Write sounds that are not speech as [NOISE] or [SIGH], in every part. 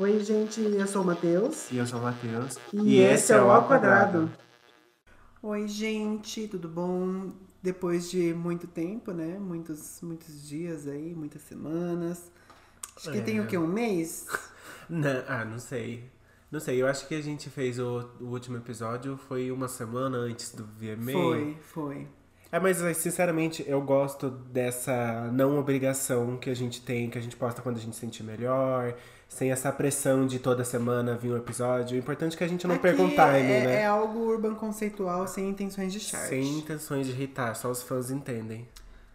Oi, gente, eu sou o Matheus. E eu sou o Matheus. E, esse é o Ao Quadrado. Oi, gente, tudo bom? Depois de muito tempo, né? Muitos, muitos dias aí, muitas semanas. Acho que É. tem o quê? Um mês? [LAUGHS] Não, ah, não sei. Não sei, eu acho que a gente fez o, o último episódio foi uma semana antes do VMA. Foi, foi. É, mas sinceramente eu gosto dessa não obrigação que a gente tem, que a gente posta quando a gente se sentir melhor, sem essa pressão de toda semana vir um episódio. O importante é que a gente não Aqui perca um time, é, né? É algo urban conceitual, sem intenções de chart. Sem intenções de irritar, só os fãs entendem.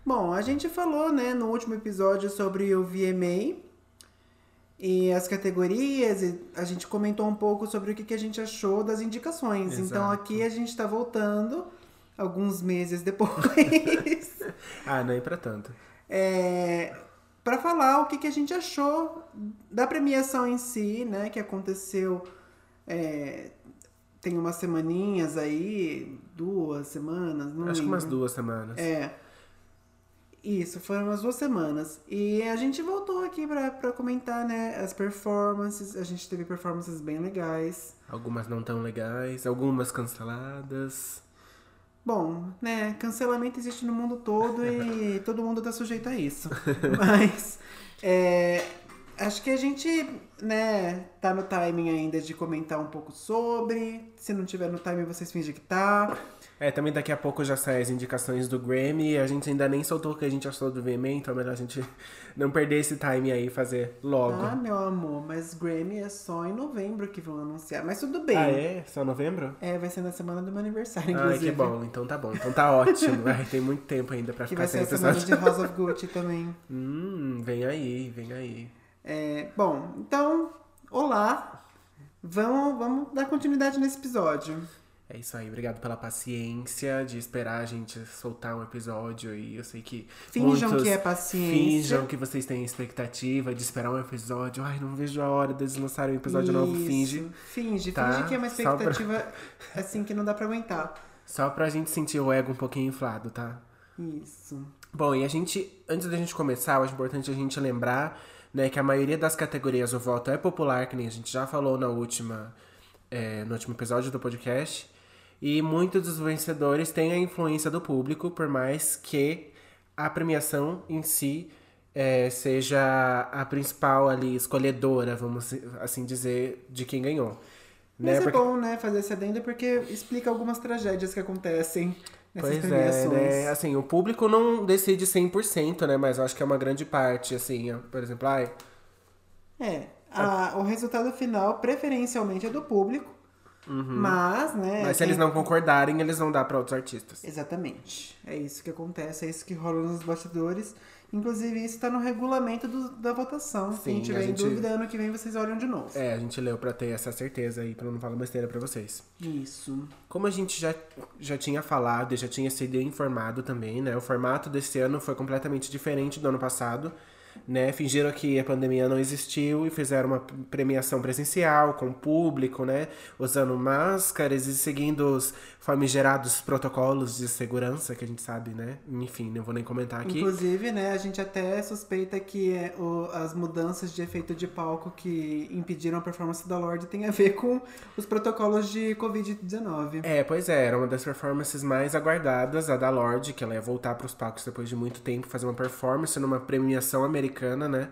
Bom, a gente falou, né, no último episódio sobre o VMA e as categorias, e a gente comentou um pouco sobre o que, que a gente achou das indicações. Então Exato. aqui a gente tá voltando alguns meses depois [LAUGHS] Ah, não é pra tanto. é, para falar o que, que a gente achou da premiação em si, né, que aconteceu é, tem umas semaninhas aí, duas semanas, não acho que umas lembro. duas semanas. É. Isso, foram umas duas semanas. E a gente voltou aqui pra comentar, né, as performances. A gente teve performances bem legais. Algumas não tão legais, algumas canceladas. Bom, né, cancelamento existe no mundo todo e [LAUGHS] todo mundo tá sujeito a isso. [LAUGHS] Mas, é, acho que a gente, né, tá no timing ainda de comentar um pouco sobre. Se não tiver no timing, vocês fingem que tá. É, também daqui a pouco já saem as indicações do Grammy a gente ainda nem soltou o que a gente achou do VMA, então é melhor a gente [LAUGHS] não perder esse time aí e fazer logo. Ah, meu amor, mas Grammy é só em novembro que vão anunciar. Mas tudo bem. Ah, é? Só novembro? É, vai ser na semana do meu aniversário, inclusive. que bom. Então tá bom. Então tá ótimo. Ai, tem muito tempo ainda pra Que ficar vai ser sem a semana episódio. de House of Gucci também. [LAUGHS] Hum, vem aí, vem aí. É, bom, então, olá. Vamos, vamos dar continuidade nesse episódio. É isso aí. Obrigado pela paciência de esperar a gente soltar um episódio e eu sei que Finjam que é paciência. Finjam que vocês têm expectativa de esperar um episódio. Ai, não vejo a hora deles lançarem um episódio novo. Isso, Finge. Finge, Tá? finge que é uma Só pra- expectativa assim que não dá pra aguentar. Só pra gente sentir o ego um pouquinho inflado, tá? Isso. Bom, e a gente, antes da gente começar, eu acho importante a gente lembrar, né, que a maioria das categorias o voto é popular, que nem a gente já falou na última, é, no último episódio do podcast. E muitos dos vencedores têm a influência do público, por mais que a premiação em si é, seja a principal ali, escolhedora, vamos assim dizer, de quem ganhou. Mas né? é Porque- bom, né, fazer esse adendo porque explica algumas tragédias que acontecem nessas Pois é, premiações. né? Assim, o público não decide 100%, né? Mas eu acho que é uma grande parte, assim. Por exemplo, ai, É, a- o resultado final preferencialmente é do público, mas, né... Uhum. mas se tem- eles não concordarem, eles vão dar pra outros artistas. Exatamente. É isso que acontece, é isso que rola nos bastidores. Inclusive, isso tá no regulamento do- da votação. Se Sim, tiver a em gente- dúvida, ano que vem vocês olham de novo. É, a gente leu pra ter essa certeza aí, pra não falar besteira pra vocês. Isso. Como a gente já, já tinha falado e já tinha sido informado também, né? O formato desse ano foi completamente diferente do ano passado, né? Fingiram que a pandemia não existiu e fizeram uma premiação presencial com o público, né? Usando máscaras e seguindo os famigerados protocolos de segurança que a gente sabe, né? Enfim, não vou nem comentar aqui. Inclusive, né, a gente até suspeita que é, o- as mudanças de efeito de palco que impediram a performance da Lorde tem a ver com os protocolos de Covid-19. É, pois é, era uma das performances mais aguardadas, a da Lorde, que ela ia voltar para os palcos depois de muito tempo, fazer uma performance numa premiação americana, né?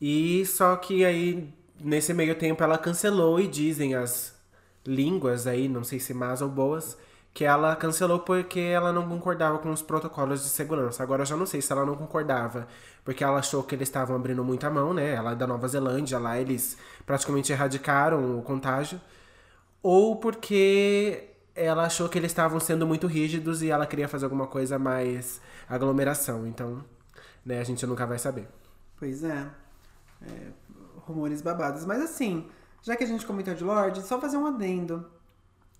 E só que aí, nesse meio tempo, ela cancelou e dizem as línguas aí, não sei se más ou boas, que ela cancelou porque ela não concordava com os protocolos de segurança. Agora eu já não sei se ela não concordava porque ela achou que eles estavam abrindo muita mão, né? Ela é da Nova Zelândia, lá eles praticamente erradicaram o contágio ou porque ela achou que eles estavam sendo muito rígidos e ela queria fazer alguma coisa mais aglomeração. Então, né, a gente nunca vai saber. Pois é. É, Rumores babados. Mas assim, já que a gente comentou de Lorde, só fazer um adendo.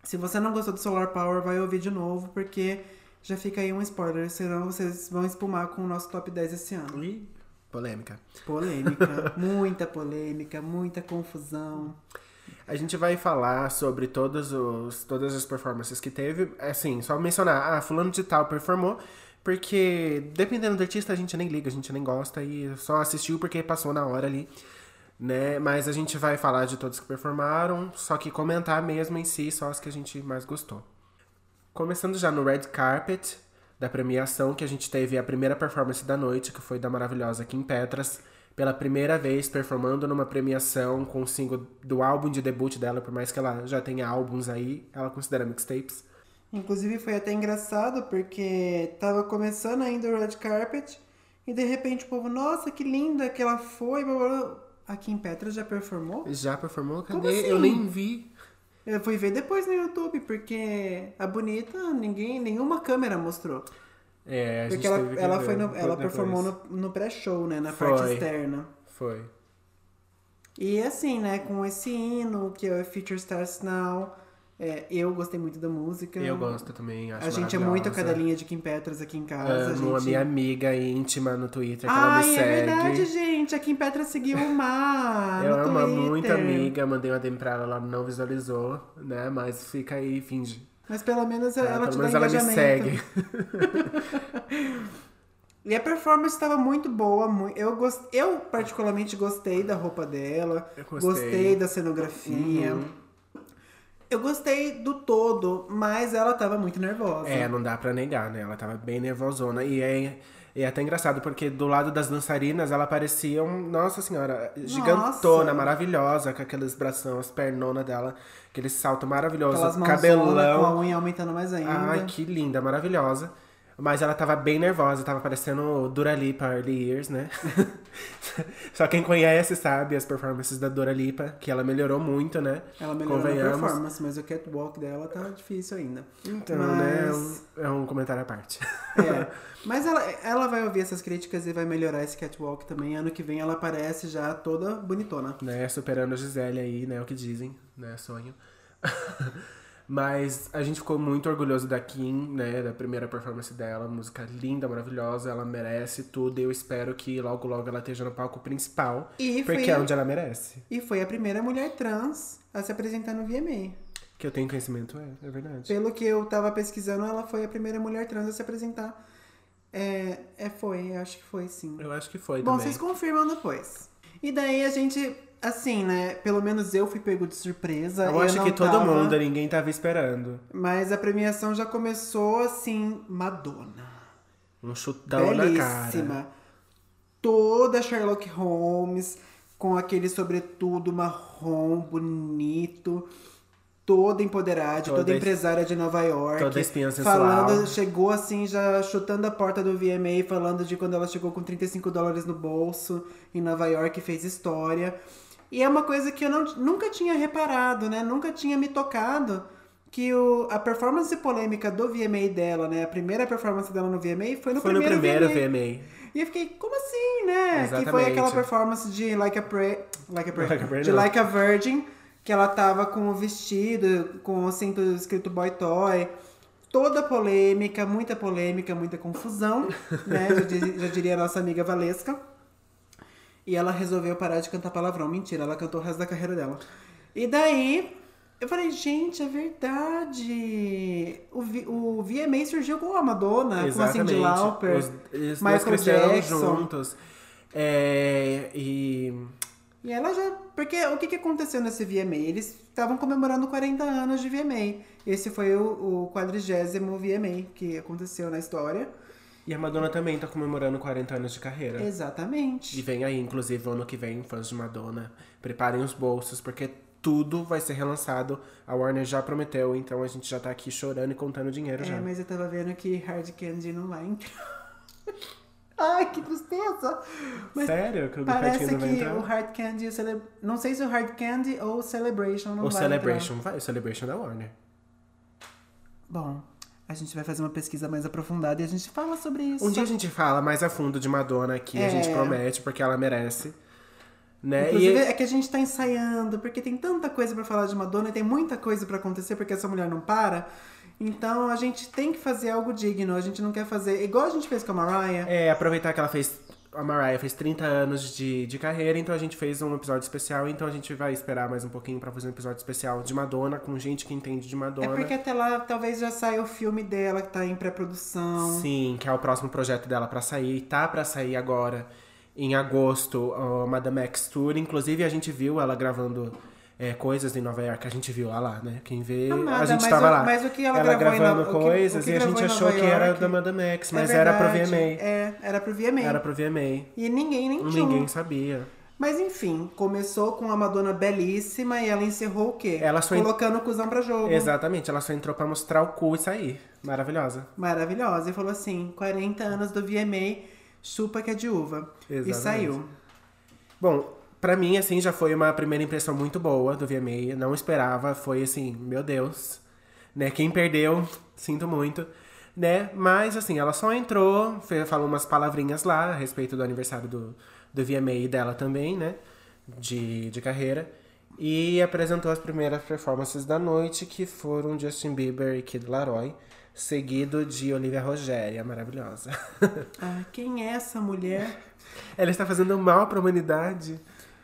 Se você não gostou do Solar Power, vai ouvir de novo, porque já fica aí um spoiler, senão vocês vão espumar com o nosso top 10 esse ano. Ih, polêmica. Polêmica, [LAUGHS] muita polêmica, muita confusão. A gente vai falar sobre todos os, todas as performances que teve. Assim, só mencionar, ah, fulano de tal performou, porque dependendo do artista a gente nem liga, a gente nem gosta e só assistiu porque passou na hora ali. né? Mas a gente vai falar de todos que performaram, só que comentar mesmo em si, só as que a gente mais gostou. Começando já no red carpet da premiação, que a gente teve a primeira performance da noite, que foi da maravilhosa Kim Petras, pela primeira vez performando numa premiação com o single do álbum de debut dela, por mais que ela já tenha álbuns aí, ela considera mixtapes. Inclusive foi até engraçado porque tava começando ainda o red carpet e de repente o povo, nossa, que linda que ela foi. blá, blá, blá. A Kim Petras já performou? Já performou? Cadê? Assim? Eu nem vi. Eu fui ver depois no YouTube, porque a bonita ninguém, nenhuma câmera mostrou. É, a gente Porque ela, ela, foi no- ela performou no, no pré-show, né? Na Foi. parte externa. Foi. E assim, né, com esse hino, que é o Future Stars Now, é, eu gostei muito da música. Eu gosto também, acho A gente é muito a cadelinha de Kim Petras aqui em casa. Amo a gente... minha amiga íntima no Twitter, que ela me Ai, segue. é verdade, gente. A Kim Petras seguiu o Mar Eu amo a Twitter. muito amiga, mandei uma DM pra ela, ela não visualizou, né? Mas fica aí finge. Mas pelo menos ela, É, te pelo menos dá ela me segue. [LAUGHS] E a performance estava muito boa. Eu, gost... eu particularmente gostei da roupa dela. Eu gostei. da cenografia. Uhum. Eu gostei do todo, mas ela tava muito nervosa. É, não dá pra negar, né? Ela tava bem nervosona. E é, é até engraçado, porque do lado das dançarinas, ela parecia um, nossa senhora, gigantona, Nossa. maravilhosa, com aqueles bração, as pernonas dela, aquele salto maravilhoso, Aquelas cabelão. com a unha aumentando mais ainda. Ai, que linda, maravilhosa. Mas ela tava bem nervosa, tava parecendo Dura Lipa Early Years, né? [LAUGHS] Só quem conhece sabe as performances da Dura Lipa, que ela melhorou muito, né? Ela melhorou a performance, mas o catwalk dela tá difícil ainda. Então, Mas- né? É um, é um comentário à parte. É. [LAUGHS] Mas ela, ela vai ouvir essas críticas e vai melhorar esse catwalk também. Ano que vem ela aparece já toda bonitona. né? Superando a Gisele aí, né? O que dizem, né? Sonho. [LAUGHS] Mas a gente ficou muito orgulhoso da Kim, né? Da primeira performance dela. Música linda, maravilhosa. Ela merece tudo. E eu espero que logo, logo ela esteja no palco principal. E porque foi, é onde ela merece. e foi a primeira mulher trans a se apresentar no VMA. Que eu tenho conhecimento, é, é verdade. Pelo que eu tava pesquisando, ela foi a primeira mulher trans a se apresentar. É, é foi, acho que foi sim. Eu acho que foi Bom, também. vocês confirmam depois. E daí a gente, assim, né? Pelo menos eu fui pego de surpresa. Eu acho não que todo tava, mundo, ninguém tava esperando. Mas a premiação já começou assim, Madonna. Um chutão na cara. Belíssima. Toda Sherlock Holmes, com aquele sobretudo marrom bonito. Toda empoderada, toda, Toda es- empresária de Nova York. toda espinha sensual. Falando, chegou assim, já chutando a porta do VMA, falando de quando ela chegou com 35 dólares no bolso em Nova York e fez história. E é uma coisa que eu não, nunca tinha reparado, né? Nunca tinha me tocado. Que o, a performance polêmica do VMA dela, né? A primeira performance dela no VMA foi no Foi no primeiro, primeiro VMA. VMA. E eu fiquei, como assim, né? Que foi Exatamente. aquela performance de Like a Prayer. Like a Prayer. Like a Prayer, de não. Like a Virgin, que ela tava com o vestido, com o cinto escrito Boy Toy. Toda polêmica, muita polêmica, muita confusão, né? Já, já diria a nossa amiga Valesca. E ela resolveu parar de cantar palavrão. Mentira, ela cantou o resto da carreira dela. E daí, eu falei, gente, é verdade. O, V- o VMA surgiu com a Madonna, com a Cindy Lauper, Os, os Michael Jackson. juntos. É, e E ela já. Porque o que, que aconteceu nesse VMA? Eles estavam comemorando 40 anos de VMA. Esse foi o, o quadrigésimo VMA que aconteceu na história. E a Madonna também tá comemorando 40 anos de carreira. E Exatamente. vem aí, inclusive, ano que vem, fãs de Madonna. Preparem os bolsos, porque tudo vai ser relançado. A Warner já prometeu, então a gente já tá aqui chorando e contando dinheiro já. É, mas eu tava vendo que Hard Candy não vai entrar. [LAUGHS] Ai, que tristeza! Mas Sério? Que o parece que entrar? o Hard Candy e o Cele... Não sei se o Hard Candy ou o Celebration não O vai Celebration vai, o Celebration da Warner. entrar. Bom, a gente vai fazer uma pesquisa mais aprofundada e a gente fala sobre isso. Um dia a gente fala mais a fundo de Madonna aqui, a É. gente promete, porque ela merece. Né? Inclusive, E é que a gente tá ensaiando, porque tem tanta coisa pra falar de Madonna e tem muita coisa pra acontecer, porque essa mulher não para. Então a gente tem que fazer algo digno, a gente não quer fazer. Igual a gente fez com a Mariah. é, aproveitar que ela fez. A Mariah fez 30 anos de, de carreira, então a gente fez um episódio especial. Então a gente vai esperar mais um pouquinho pra fazer um episódio especial de Madonna, com gente que entende de É Madonna. porque até lá talvez já saia o filme dela que tá em pré-produção. Sim, que é o próximo projeto dela pra sair, tá pra sair agora. em agosto a Madame X Tour. Inclusive, a gente viu ela gravando é, coisas em Nova York. A gente viu ela lá, né? Quem vê, Amada, a gente mas tava o- lá. mas o que ela gravou em gravando Nova- que- coisas o que e a gente achou que era da Madame X, mas É era pro VMA. É, era pro VMA. Era pro VMA. E ninguém nem tinha. Ninguém sabia. Mas enfim, começou com a Madonna belíssima e ela encerrou o quê? Ela só en- Colocando o cuzão pra jogo. Exatamente, ela só entrou pra mostrar o cu e sair. Maravilhosa. Maravilhosa. E falou assim: 40 anos do VMA, chupa que é de uva. E Exatamente. saiu. Bom, pra mim, assim, já foi uma primeira impressão muito boa do VMA. Não esperava, foi assim, meu Deus. Né? Quem perdeu, sinto muito. Né? Mas, assim, ela só entrou, falou umas palavrinhas lá a respeito do aniversário do, do VMA dela também, né? De, de carreira. E apresentou as primeiras performances da noite, que foram Justin Bieber e Kid Laroi, seguido de Olivia Rogéria, maravilhosa. [LAUGHS] Ah, quem é essa mulher? Ela está fazendo mal pra humanidade.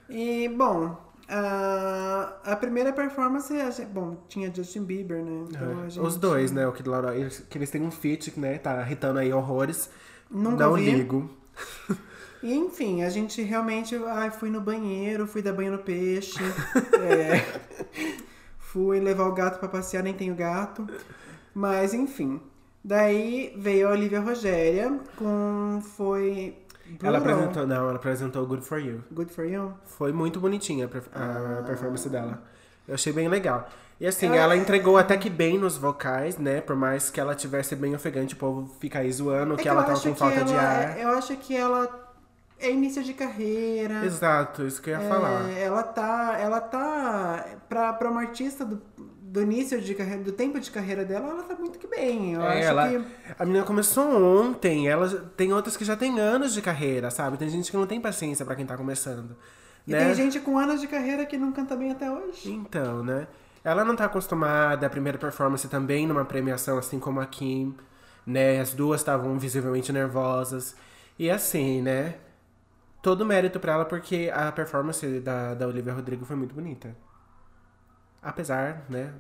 E, bom, a, a primeira performance, a gente- bom, tinha Justin Bieber, né? Então a gente... Os dois, né? O Kid Laroi, eles- que eles têm um feat, né? Tá irritando aí horrores. Nunca Não vi. ligo. E enfim, a gente realmente. Ai, fui no banheiro, fui dar banho no peixe. [LAUGHS] é, fui levar o gato pra passear, nem tenho gato. Mas Daí veio a Olivia Rogéria com. Foi. Ela apresentou, não, ela apresentou Good For You. Good for you? Foi muito bonitinha a a performance dela. Eu achei bem legal. E assim, Ela- ela entregou até que bem nos vocais, né? Por mais que ela tivesse bem ofegante, o povo fica aí zoando É que ela eu tava acho com que falta de ela- ar. Eu acho que ela é início de carreira. Exato, isso que eu ia É, falar. Ela tá. Ela tá. Pra, pra uma artista do, do início de carreira, do tempo de carreira dela, ela tá muito que bem. Eu É, acho ela- que. A menina começou ontem, ela tem outras que já tem anos de carreira, sabe? Tem gente que não tem paciência pra quem tá começando. E né? tem gente com anos de carreira que não canta bem até hoje. Então, né? Ela não tá acostumada, a primeira performance também numa premiação, assim como a Kim, né? As duas estavam visivelmente nervosas. E assim, né? Todo mérito pra ela, porque a performance da, da Olivia Rodrigo foi muito bonita. Apesar, né?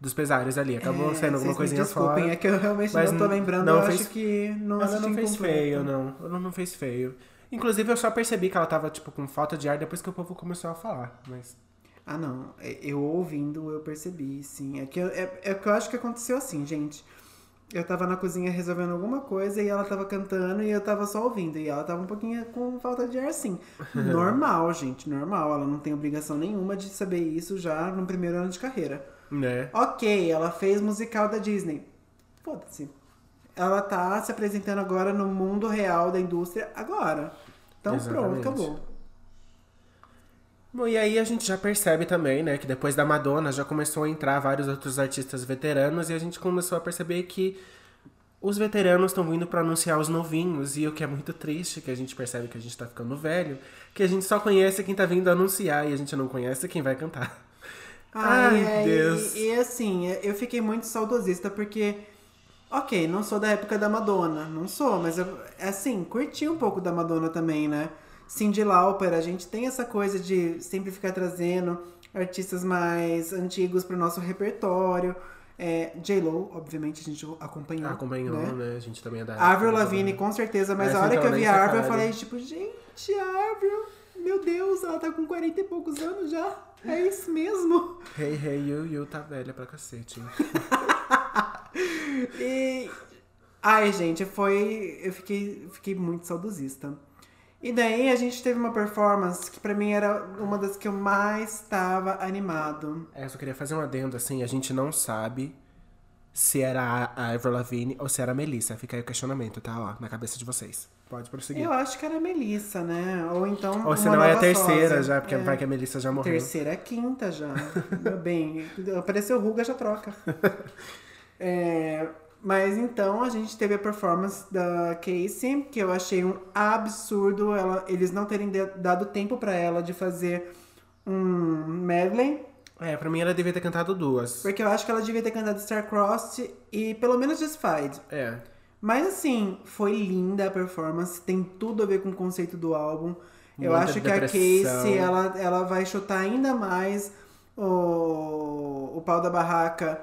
Dos pesares ali. Acabou É, sendo alguma coisinha desculpem, fora. é que eu realmente não tô lembrando. não eu fez- acho que não Ela não fez feio, não. Ela não fez feio. Inclusive, eu só percebi que ela tava, tipo, com falta de ar depois que o povo começou a falar. Mas. Ah, não. É, Eu ouvindo, eu percebi, sim. É que eu, é, é que eu acho que aconteceu assim, gente. Eu tava na cozinha resolvendo alguma coisa e ela tava cantando e eu tava só ouvindo. E ela tava um pouquinho com falta de ar, sim. [LAUGHS] Normal, gente, normal. Ela não tem obrigação nenhuma de saber isso já no primeiro ano de carreira. Né? Ok, ela fez musical da Disney. Foda-se. Ela tá se apresentando agora no mundo real da indústria agora. Então pronto, Exatamente. acabou. Bom, e aí a gente já percebe também, né, que depois da Madonna já começou a entrar vários outros artistas veteranos e a gente começou a perceber que os veteranos estão vindo pra anunciar os novinhos e o que é muito triste, que a gente percebe que a gente tá ficando velho, que a gente só conhece quem tá vindo anunciar e a gente não conhece quem vai cantar. Ai, [LAUGHS] e- Deus. E, assim, eu fiquei muito saudosista porque, ok, não sou da época da Madonna, não sou, mas eu, assim, curti um pouco da Madonna também, né? Cindy Lauper, a gente tem essa coisa de sempre ficar trazendo artistas mais antigos pro nosso repertório. É, J-Lo, obviamente, a gente acompanhou. Acompanhou, né? né? A gente também é da Avril Lavigne, com certeza, mas Essa a hora então, que eu vi a Avril, eu fale. falei, tipo, gente, a Avril, meu Deus, ela tá com 40 e poucos anos já. É isso mesmo. Hey, hey, you, you tá velha pra cacete. [LAUGHS] E. Ai, gente, foi. Eu fiquei, fiquei muito saudosista. E daí a gente teve uma performance que pra mim era uma das que eu mais estava animado. É, eu só queria fazer um adendo, assim, a gente não sabe se era a Avril Lavigne ou se era a Melissa. Fica aí o questionamento, tá? Ó, na cabeça de vocês. Pode prosseguir. Eu acho que era a Melissa, né? Ou então. Ou se não é a terceira sósia. já, porque É. vai que a Melissa já morreu. Terceira é quinta já. [LAUGHS] Bem, apareceu ruga, já troca. [LAUGHS] É, mas então a gente teve a performance da Casey, que eu achei um absurdo ela, eles não terem de- dado tempo pra ela de fazer um medley. É, pra mim ela devia ter cantado duas. Porque eu acho que ela devia ter cantado Star-Crossed e pelo menos Justified. É. Mas assim, foi linda a performance, tem tudo a ver com o conceito do álbum. Eu Muita acho que a depressão. Casey, ela, ela vai chutar ainda mais o, o pau da barraca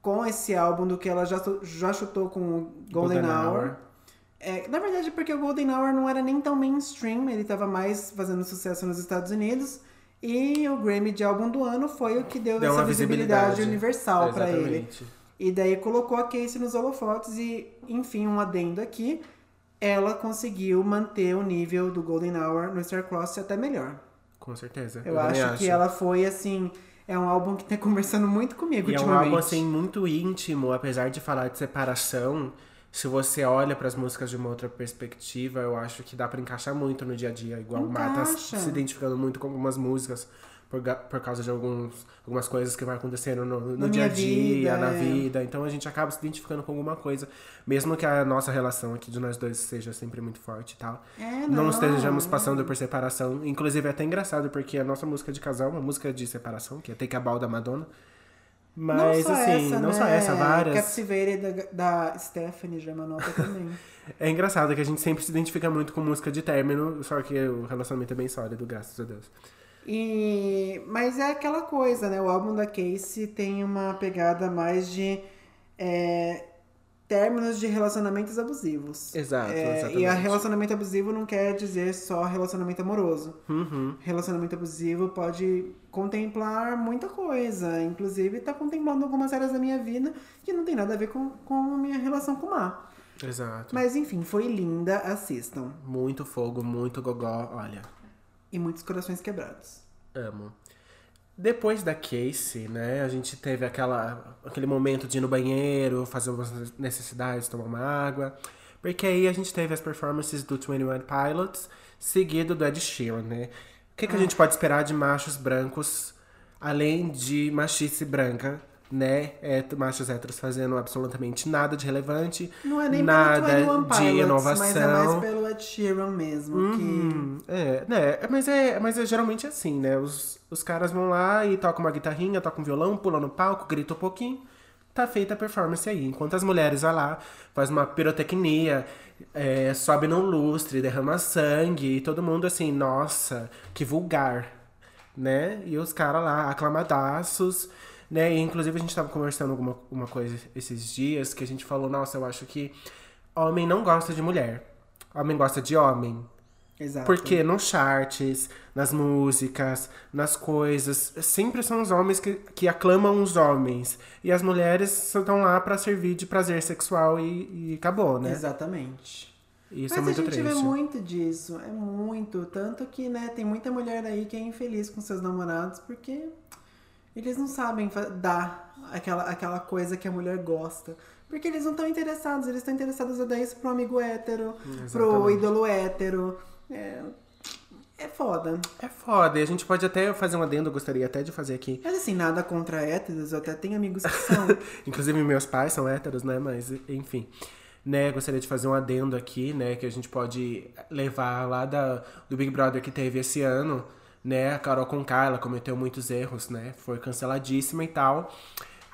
com esse álbum do que ela já, já chutou com o Golden, Golden Hour. Hour. É, na verdade, porque o Golden Hour não era nem tão mainstream, ele tava mais fazendo sucesso nos Estados Unidos. E o Grammy de álbum do ano foi o que deu, Deu essa visibilidade, visibilidade. universal pra ele. E daí colocou a Casey nos holofotes e, enfim, um adendo aqui, ela conseguiu manter o nível do Golden Hour no Starcross e até melhor. Com certeza. Eu, também acho, que ela foi, assim, é um álbum que tá conversando muito comigo E é um ultimamente. álbum, assim, muito íntimo, apesar de falar de separação. Se você olha pras músicas de uma outra perspectiva, eu acho que dá pra encaixar muito no dia a dia. Igual o Mar tá Encaixa. se identificando muito com algumas músicas por, por causa de alguns, algumas coisas que vai acontecendo no, no Na dia a dia, vida, na é. vida. Então a gente acaba se identificando com alguma coisa. Mesmo que a nossa relação aqui de nós dois seja sempre muito forte e tal. É, não, não, estejamos é. passando por separação. Inclusive é até engraçado, porque a nossa música de casal é uma música de separação, que é Take a Ball da Madonna. Mas não assim, essa, não né? só essa, várias. Captivated da, da Stephanie Germanotta também. [LAUGHS] É engraçado que a gente sempre se identifica muito com música de término, só que o relacionamento é bem sólido, graças a Deus. E, mas é aquela coisa, né? O álbum da Casey tem uma pegada mais de é, términos de relacionamentos abusivos. Exato, É, exatamente. E a relacionamento abusivo não quer dizer só relacionamento amoroso. Uhum. Relacionamento abusivo pode contemplar muita coisa. Inclusive, tá contemplando algumas áreas da minha vida que não tem nada a ver com, com a minha relação com o mar. Exato. Mas enfim, foi linda, assistam. Muito fogo, muito gogó, olha. E muitos corações quebrados. Amo. Depois da Casey, né, a gente teve aquela, aquele momento de ir no banheiro, fazer algumas necessidades, tomar uma água. Porque aí a gente teve as performances do 21 Pilots, seguido do Ed Sheeran, né? O que, que a gente pode esperar de machos brancos, além de machice branca, né? É, machos héteros fazendo absolutamente nada de relevante, Não é nem nada pelo 21 de Pilots, inovação. mas é mais pelo Ed Sheeran mesmo. Que... Hum, é, né? Mas é, mas é geralmente assim, né? Os, os caras vão lá e tocam uma guitarrinha, tocam um violão, pulam no palco, gritam um pouquinho. Tá feita a performance aí. Enquanto as mulheres vão lá, faz uma pirotecnia, é, sobe no lustre, derrama sangue, e todo mundo assim, nossa, que vulgar, né? E os caras lá, aclamadaços, né? E inclusive a gente tava conversando alguma uma coisa esses dias que a gente falou, nossa, eu acho que homem não gosta de mulher. Homem gosta de homem. Exato. Porque nos charts, nas músicas, nas coisas, sempre são os homens que, que aclamam os homens. E as mulheres estão lá pra servir de prazer sexual e, e acabou, né? Exatamente. Isso Mas é muito a gente triste. vê muito disso, é muito. Tanto que, né, tem muita mulher aí que é infeliz com seus namorados porque eles não sabem dar aquela, aquela coisa que a mulher gosta. Porque eles não estão interessados, eles estão interessados a dar isso pro amigo hétero, pro Exatamente. ídolo hétero. É, é foda. É foda, e a gente pode até fazer um adendo, eu gostaria até de fazer aqui. Mas assim, nada contra héteros, eu até tenho amigos que são. [LAUGHS] Inclusive, meus pais são héteros, né? Mas, enfim. Né, gostaria de fazer um adendo aqui, né? Que a gente pode levar lá da, do Big Brother que teve esse ano, né? A Carol Conká, ela cometeu muitos erros, né? Foi canceladíssima e tal.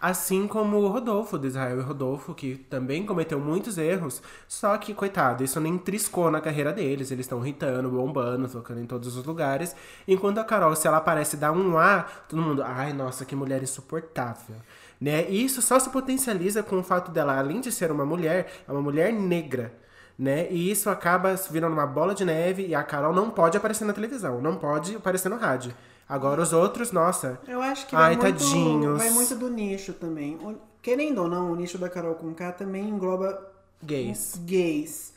Assim como o Rodolfo, do Israel e Rodolfo, que também cometeu muitos erros. Só que, coitado, isso nem triscou na carreira deles. Eles estão hitando, bombando, tocando em todos os lugares. Enquanto a Carol, se ela aparece dar um A, todo mundo, ai, nossa, que mulher insuportável. Né? E isso só se potencializa com o fato dela, além de ser uma mulher, é uma mulher negra. Né? E isso acaba virando uma bola de neve e a Carol não pode aparecer na televisão, não pode aparecer no rádio. Agora os outros, nossa. Eu acho que vai, Ai, muito, tadinhos. vai muito do nicho também. Querendo ou não, o nicho da Carol Conká também engloba Gays. gays.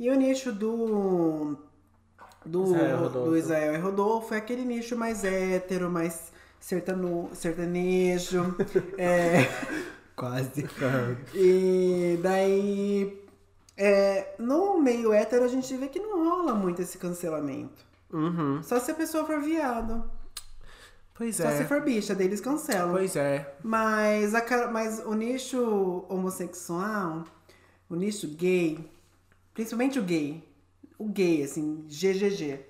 E o nicho do. Do Israel Rodolfo. do Israel e Rodolfo é aquele nicho mais hétero, mais sertano, sertanejo. [LAUGHS] é, Quase. e daí. É, no meio hétero a gente vê que não rola muito esse cancelamento. Uhum. Só se a pessoa for viado. Pois Só se é. for bicha, daí eles cancelam. Pois é. Mas, a, mas o nicho homossexual, o nicho gay, principalmente o gay, o gay, assim, GGG,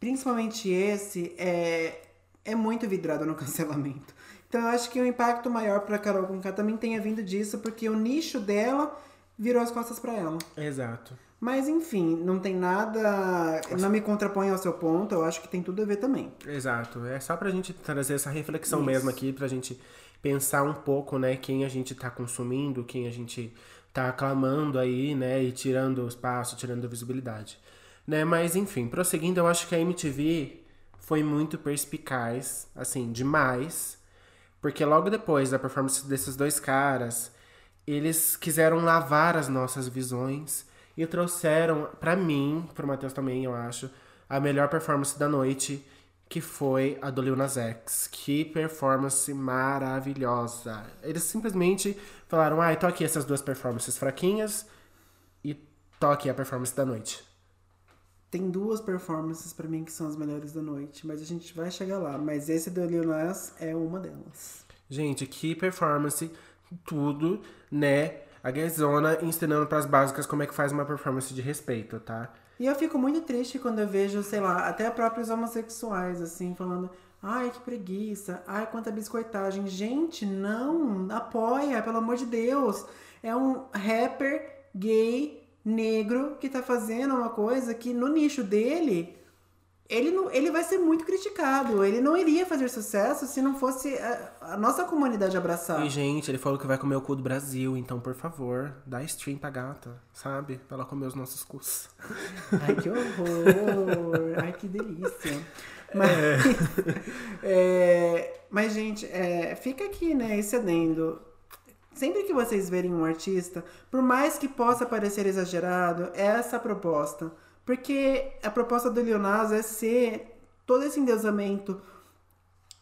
principalmente esse, é, é muito vidrado no [LAUGHS] cancelamento. Então eu acho que o impacto maior pra Carol Conká também tenha vindo disso, porque o nicho dela virou as costas pra ela. Exato. Mas enfim, não tem nada. Não me contrapõe ao seu ponto, eu acho que tem tudo a ver também. Exato. É só pra gente trazer essa reflexão Isso. mesmo aqui, pra gente pensar um pouco, né, quem a gente tá consumindo, quem a gente tá aclamando aí, né, e tirando espaço, tirando visibilidade. Né, mas enfim, prosseguindo, eu acho que a MTV foi muito perspicaz, assim, demais, porque logo depois da performance desses dois caras, eles quiseram lavar as nossas visões e trouxeram para mim, pro Matheus também, eu acho, a melhor performance da noite, que foi a do Lil Nas X. Que performance maravilhosa. Eles simplesmente falaram, ai, ah, toque essas duas performances fraquinhas e toque a performance da noite. Tem duas performances para mim que são as melhores da noite, mas a gente vai chegar lá. Mas esse do Lil Nas é uma delas. Gente, que performance, tudo, né? A Gayzona ensinando para as básicas como é que faz uma performance de respeito, tá? E eu fico muito triste quando eu vejo, sei lá, até próprios homossexuais, assim, falando. Ai, que preguiça. Ai, quanta biscoitagem. Gente, não. Apoia, pelo amor de Deus. É um rapper gay, negro, que tá fazendo uma coisa que no nicho dele ele, não, ele vai ser muito criticado. Ele não iria fazer sucesso se não fosse a, a, nossa comunidade abraçar. E, gente, ele falou que vai comer o cu do Brasil, então, por favor, dá stream pra gata, sabe? Pra ela comer os nossos cus. [LAUGHS] Ai, que horror! Ai, que delícia! Mas, é. [LAUGHS] é, mas gente, é, fica aqui, né, excedendo. Sempre que vocês verem um artista, por mais que possa parecer exagerado, é essa a proposta porque a proposta do Leonardo é ser todo esse endeusamento,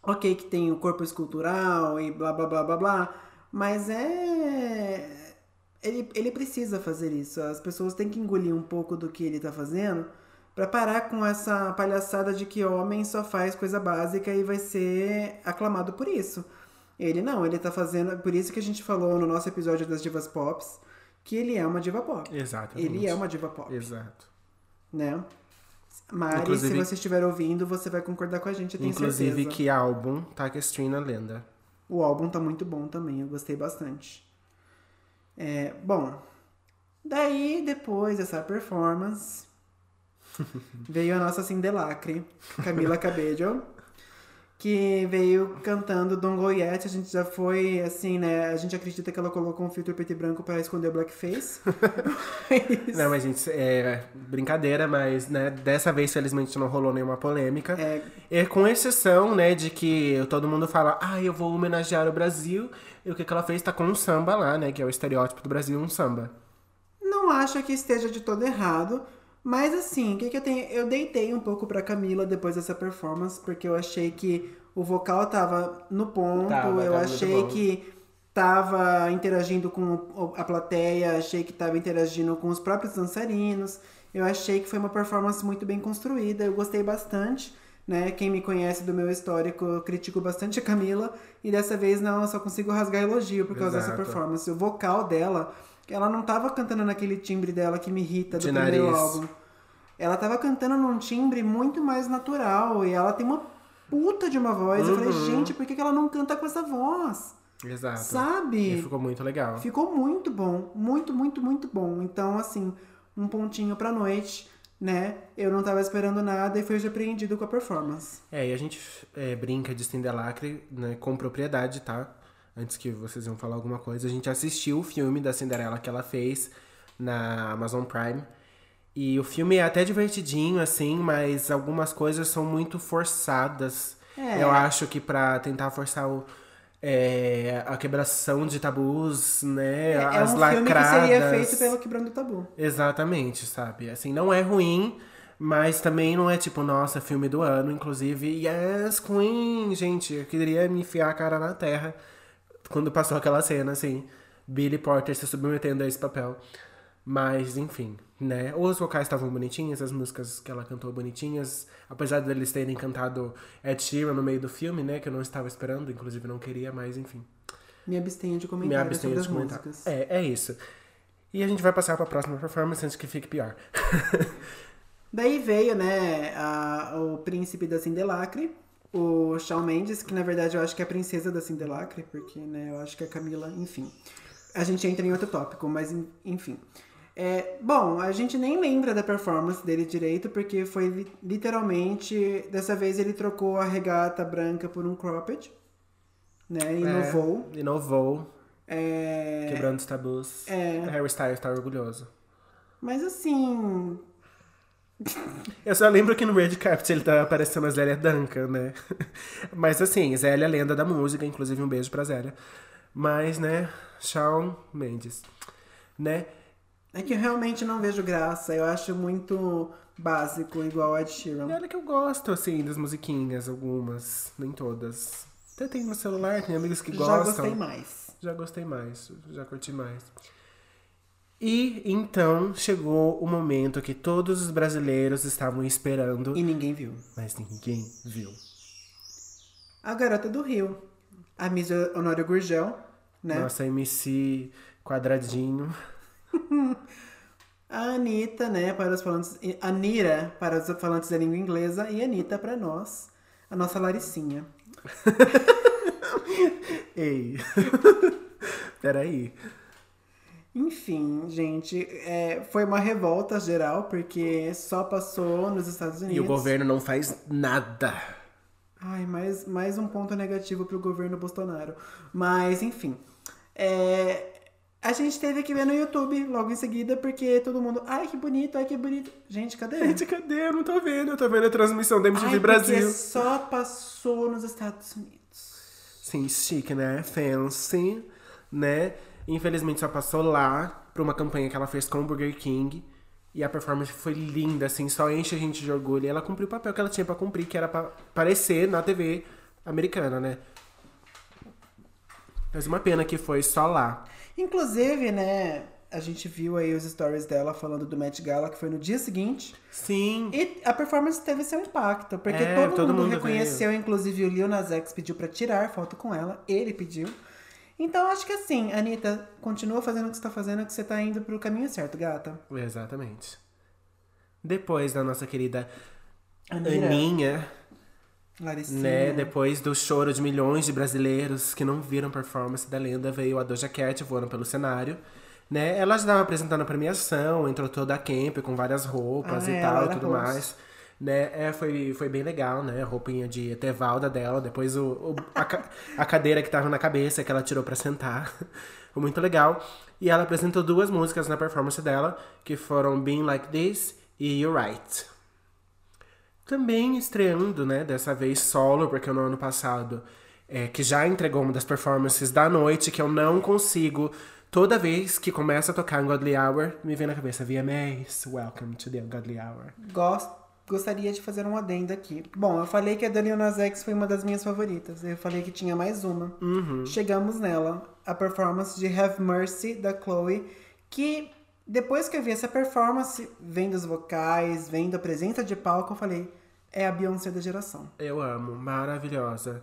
ok, que tem o corpo escultural e blá blá blá blá blá, mas é. Ele, ele precisa fazer isso. As pessoas têm que engolir um pouco do que ele está fazendo para parar com essa palhaçada de que homem só faz coisa básica e vai ser aclamado por isso. Ele não, ele tá fazendo. Por isso que a gente falou no nosso episódio das divas pops que ele é uma diva pop. Exatamente. Ele é uma diva pop. Exato né? Mari, inclusive, se você estiver ouvindo, você vai concordar com a gente, eu tenho inclusive, certeza. que álbum tá na lenda. O álbum tá muito bom também, eu gostei bastante. É, bom, daí depois dessa performance, [LAUGHS] veio a nossa Cindelacre, Camila Cabello [LAUGHS] que veio cantando Don't Go Yet. A gente já foi, assim, né? A gente acredita que ela colocou um filtro preto e branco para esconder o blackface. mas... [LAUGHS] Não, mas, gente, é brincadeira, mas, né? Dessa vez, felizmente, não rolou nenhuma polêmica. É... E com exceção, né, de que todo mundo fala, ah, eu vou homenagear o Brasil. E o que, que ela fez tá com um samba lá, né? Que é o estereótipo do Brasil, um samba. Não acho que esteja de todo errado. Mas assim, o que, que eu tenho? Eu deitei um pouco pra Camila depois dessa performance, porque eu achei que o vocal tava no ponto, tava, eu tava achei que tava interagindo com a plateia, achei que tava interagindo com os próprios dançarinos. Eu achei que foi uma performance muito bem construída, eu gostei bastante. Né? Quem me conhece do meu histórico, eu critico bastante a Camila. E dessa vez não, eu só consigo rasgar elogio por causa Exato. dessa performance. O vocal dela ela não tava cantando naquele timbre dela que me irrita do de primeiro nariz. álbum. Ela tava cantando num timbre muito mais natural. E ela tem uma puta de uma voz. Uhum. Eu falei, uhum. gente, por que, que ela não canta com essa voz? Exato. Sabe? E ficou muito legal. Ficou muito bom. Muito, muito, muito bom. Então, assim, um pontinho pra noite, né? Eu não tava esperando nada e fui surpreendido com a performance. É, e a gente é, brinca de Cindelacre né, com propriedade, tá? Antes que vocês iam falar alguma coisa, a gente assistiu o filme da Cinderela que ela fez na Amazon Prime. E o filme é até divertidinho, assim, mas algumas coisas são muito forçadas. É. Eu acho que para tentar forçar o, é, a quebração de tabus, né? É, as é um lacradas. filme que seria feito pelo quebrando tabu. Exatamente, sabe? Assim, não é ruim, mas também não é tipo, nossa, filme do ano. Inclusive, yes, Queen, gente, eu queria me enfiar a cara na terra quando passou aquela cena, assim, Billy Porter se submetendo a esse papel. Mas, enfim, né? Os vocais estavam bonitinhos, as músicas que ela cantou bonitinhas. Apesar deles terem cantado Ed Sheeran no meio do filme, né? Que eu não estava esperando, inclusive não queria, mas enfim. Me abstenho de comentar Me abstenho sobre de comentar. músicas. É, é isso. E a gente vai passar para a próxima performance antes que fique pior. [LAUGHS] Daí veio, né, a, o príncipe da Cindelacre, o Shawn Mendes, que na verdade eu acho que é a princesa da Cindelacre, porque né, eu acho que é a Camila, enfim. A gente entra em outro tópico, mas enfim. É, bom, a gente nem lembra da performance dele direito, porque foi literalmente. Dessa vez ele trocou a regata branca por um cropped, né? Inovou. É, inovou. É... Quebrando os tabus. É. Harry Styles tá orgulhoso. Mas assim. Eu só lembro que no Red Carpet ele tá aparecendo a Zélia Duncan, né? [LAUGHS] Mas assim, Zélia, lenda da música, inclusive um beijo pra Zélia. Mas, né, Shawn Mendes, né? É que eu realmente não vejo graça. Eu acho muito básico, igual Ed E Sheeran. olha que eu gosto, assim, das musiquinhas, algumas, nem todas. Até tem no celular, tem amigos que Já gostam. gostei mais. Já gostei mais, já curti mais. E então chegou o momento que todos os brasileiros estavam esperando, E ninguém viu. mas ninguém viu. A garota do Rio. A Miss Honório Gurgel, né? Nossa MC quadradinho. [LAUGHS] A Anitta, né, para os falantes... A Nira, para os falantes da língua inglesa. E a Anitta para nós. A nossa Laricinha. [LAUGHS] Ei. [LAUGHS] Peraí. Enfim, gente, é, foi uma revolta geral, porque só passou nos Estados Unidos. E o governo não faz nada. Ai, mais, mais um ponto negativo pro governo Bolsonaro. Mas, enfim. É, a gente teve que ver no YouTube logo em seguida, porque todo mundo. Ai, que bonito, ai, que bonito. Gente, cadê? Gente, cadê? Eu não tô vendo. Eu tô vendo a transmissão da MTV Ai, Brasil. Só passou nos Estados Unidos. Sim, chique, né? Fancy, né? Infelizmente só passou lá pra uma campanha que ela fez com o Burger King. E a performance foi linda, assim, só enche a gente de orgulho. E ela cumpriu o papel que ela tinha pra cumprir, que era pra aparecer na TV americana, né? Mas uma pena que foi só lá. Inclusive, né, a gente viu aí os stories dela falando do Met Gala, que foi no dia seguinte. Sim. E a performance teve seu impacto, porque É, todo, todo mundo, mundo reconheceu, inclusive o Lil Nas X pediu pra tirar foto com ela, ele pediu. Então acho que assim, Anitta, continua fazendo o que você tá fazendo, que você tá indo pro caminho certo, gata. Exatamente. Depois da nossa querida Anira. Aninha, Laricinha. né? Depois do choro de milhões de brasileiros que não viram performance da lenda, veio a Doja Cat voando pelo cenário. Né? Ela já estava apresentando a premiação, entrou toda a camp com várias roupas Ah, e é, tal e tudo mais. Né? É, foi, foi bem legal, né? Roupinha de Etevalda dela, depois o, o- a, a cadeira que tava na cabeça que ela tirou pra sentar. [LAUGHS] Foi muito legal. E ela apresentou duas músicas na performance dela, que foram Being Like This e You're Right. Também estreando, né, dessa vez solo, porque no ano passado, é, que já entregou uma das performances da noite, que eu não consigo, toda vez que começa a tocar Ungodly Hour, me vem na cabeça, VMAs, welcome to the Ungodly Hour. Gosto, gostaria de fazer um adendo aqui. Bom, eu falei que a da Lil Nas X foi uma das minhas favoritas. Eu falei que tinha mais uma. Uhum. Chegamos nela. A performance de Have Mercy, da Chloe. Que depois que eu vi essa performance, vendo os vocais, vendo a presença de palco, eu falei... É a Beyoncé da geração. Eu amo, maravilhosa.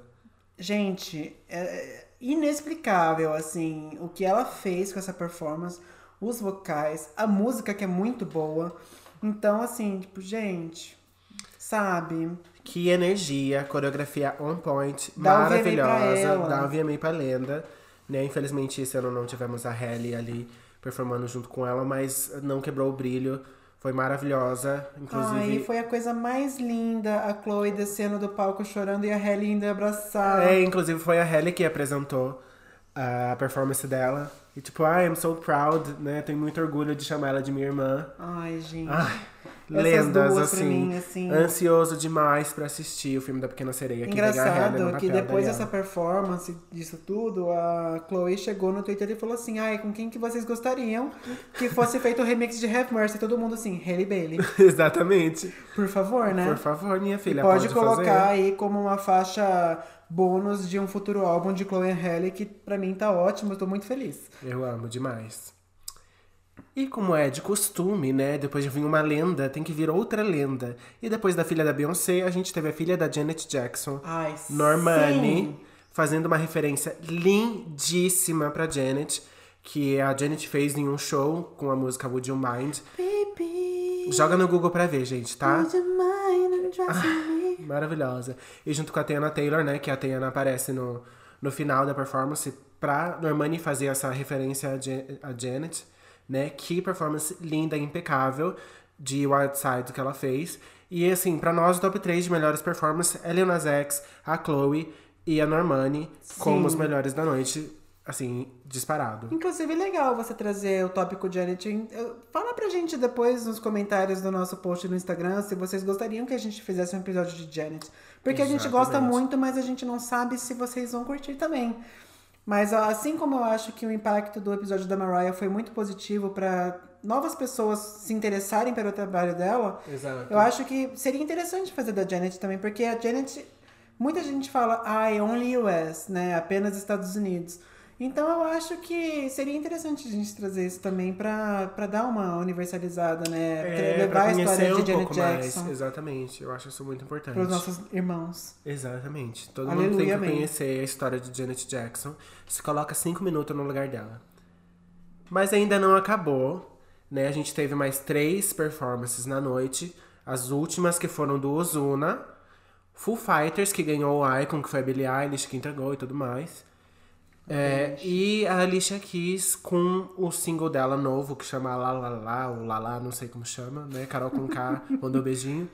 Gente, é inexplicável, assim, o que ela fez com essa performance, os vocais, a música que é muito boa. Então, assim, tipo, gente, sabe? Que energia, coreografia on point, Dá um maravilhosa. ela. Dá um VMA pra lenda. Né? Infelizmente, esse ano não tivemos a Halle ali performando junto com ela, mas não quebrou o brilho. Foi maravilhosa. Inclusive, Ai, foi a coisa mais linda, a Chloe descendo do palco chorando e a Halle indo abraçar. É, inclusive foi a Halle que apresentou a performance dela. E tipo, I am so proud, né? Tenho muito orgulho de chamar ela de minha irmã. Ai, gente. Ai, lendas, assim, mim, assim. Ansioso demais pra assistir o filme da Pequena Sereia. que Engraçado que papel depois dessa performance, disso tudo, a Chloe chegou no Twitter e falou assim: Ai, com quem que vocês gostariam que fosse feito o remix de Have Mercy? Todo mundo assim, Hailey Bailey. [LAUGHS] Exatamente. Por favor, né? Por favor, minha E filha, pode, pode, colocar fazer. aí como uma faixa bônus de um futuro álbum de Chloe Halle, que pra mim tá ótimo, eu tô muito feliz. Eu amo demais. E como é de costume, né? Depois de vir uma lenda, tem que vir outra lenda. E depois da filha da Beyoncé, a gente teve a filha da Janet Jackson, Ai, Normani, sim. fazendo uma referência lindíssima pra Janet, que a Janet fez em um show com a música Would You Mind. Baby, Joga no Google pra ver, gente, tá? would you mind me? [LAUGHS] Maravilhosa. E junto com a Tiana Taylor, né? Que a Tiana aparece no, no final da performance pra Normani fazer essa referência a, Ja- a Janet, né? Que performance linda, impecável de Wild Side que ela fez. E assim, pra nós, o top 3 de melhores performances é Lil Nas X, a Chloe e a Normani como Sim. os melhores da noite. Assim, disparado. Inclusive, legal você trazer o tópico Janet. Eu- Fala pra gente depois nos comentários do nosso post no Instagram se vocês gostariam que a gente fizesse um episódio de Janet. Porque a gente gosta Exatamente. muito, mas a gente não sabe se vocês vão curtir também. Mas assim como eu acho que o impacto do episódio da Mariah foi muito positivo pra novas pessoas se interessarem pelo trabalho dela, Exato. eu acho que seria interessante fazer da Janet também, porque a Janet, muita gente fala, ah, only US, né? Apenas Estados Unidos. Então eu acho que seria interessante a gente trazer isso também pra dar uma universalizada, né? É, Levar a história conhecer de um Janet Jackson mais. Exatamente. Eu acho isso muito importante. pros nossos irmãos. Exatamente. Todo Aleluia, mundo tem que amém. conhecer a história de Janet Jackson. Se coloca cinco minutos no lugar dela. Mas ainda não acabou, né? A gente teve mais três performances na noite. As últimas que foram do Ozuna. Full Fighters, que ganhou o Icon, que foi a Billie Eilish que entregou e tudo mais. É, e a Alicia Keys com o single dela novo, que chama La La La, ou La La, não sei como chama, né? Carol com K, [LAUGHS] mandou um beijinho,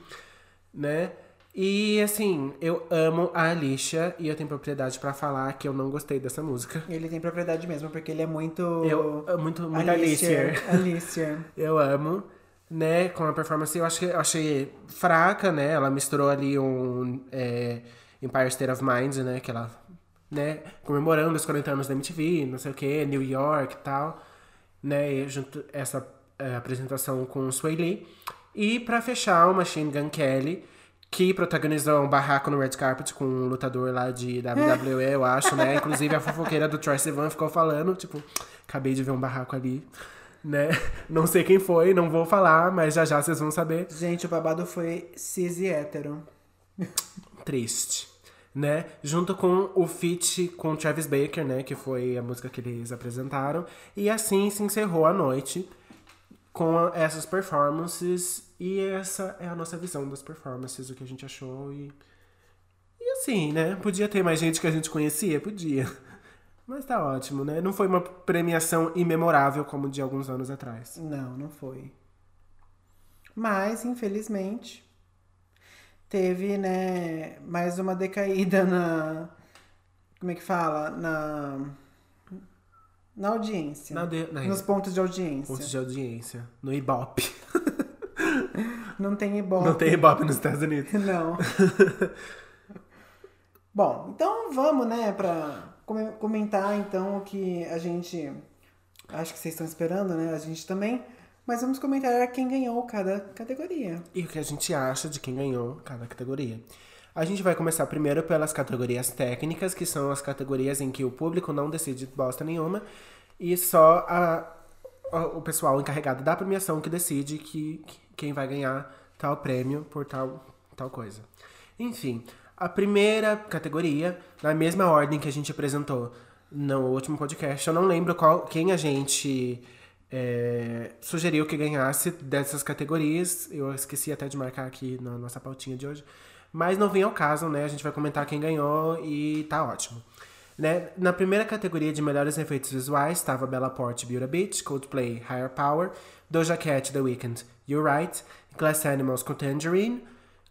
né? E assim, eu amo a Alicia e eu tenho propriedade pra falar que eu não gostei dessa música. Ele tem propriedade mesmo, porque ele é muito. Eu amo muito, muito Alicia. Alicia. Alicia. [LAUGHS] Eu amo, né? Com a performance, eu acho que eu achei fraca, né? Ela misturou ali um é, Empire State of Mind, né? Que ela, né? Comemorando os 40 anos da MTV, não sei o que, New York e tal, né? E junto essa é, apresentação com o Sway Lee. E pra fechar, o Machine Gun Kelly, que protagonizou um barraco no red carpet com um lutador lá de WWE, eu acho, né? Inclusive a fofoqueira do Troy Sivan ficou falando, tipo, acabei de ver um barraco ali, né? Não sei quem foi, não vou falar, mas já já vocês vão saber. Gente, o babado foi cis e hétero. Triste. Né? Junto com o feat com Travis Baker, né? Que foi a música que eles apresentaram. E assim se encerrou a noite com essas performances. E essa é a nossa visão das performances, o que a gente achou. E, e assim, né? Podia ter mais gente que a gente conhecia? Podia. [LAUGHS] Mas tá ótimo, né? Não foi uma premiação imemorável como de alguns anos atrás. Não, não foi. Mas, infelizmente, teve, né, mais uma decaída na. Como é que fala? Na. Na audiência. Na de- na- Nos pontos de audiência. Pontos de audiência. No Ibope. [LAUGHS] Não tem ibope. Não tem Ibope nos Estados Unidos. [LAUGHS] Não. [LAUGHS] Bom, então vamos, né, pra come- comentar então o que a gente. Acho que vocês estão esperando, né? A gente também. Mas vamos comentar quem ganhou cada categoria. E o que a gente acha de quem ganhou cada categoria. A gente vai começar primeiro pelas categorias técnicas, que são as categorias em que o público não decide bosta nenhuma, e só a- a- o pessoal encarregado da premiação que decide que, que- quem vai ganhar tal prêmio por tal, tal coisa. Enfim, a primeira categoria, na mesma ordem que a gente apresentou no último podcast, eu não lembro qual, quem a gente é, sugeriu que ganhasse dessas categorias. Eu esqueci até de marcar aqui na nossa pautinha de hoje. Mas não vem ao caso, né? A gente vai comentar quem ganhou e tá ótimo. Né? Na primeira categoria de melhores efeitos visuais estava Bella Porte, Beauty Beach, Coldplay, Higher Power, Doja Cat, The Weeknd, You're Right, Glass Animals com Tangerine,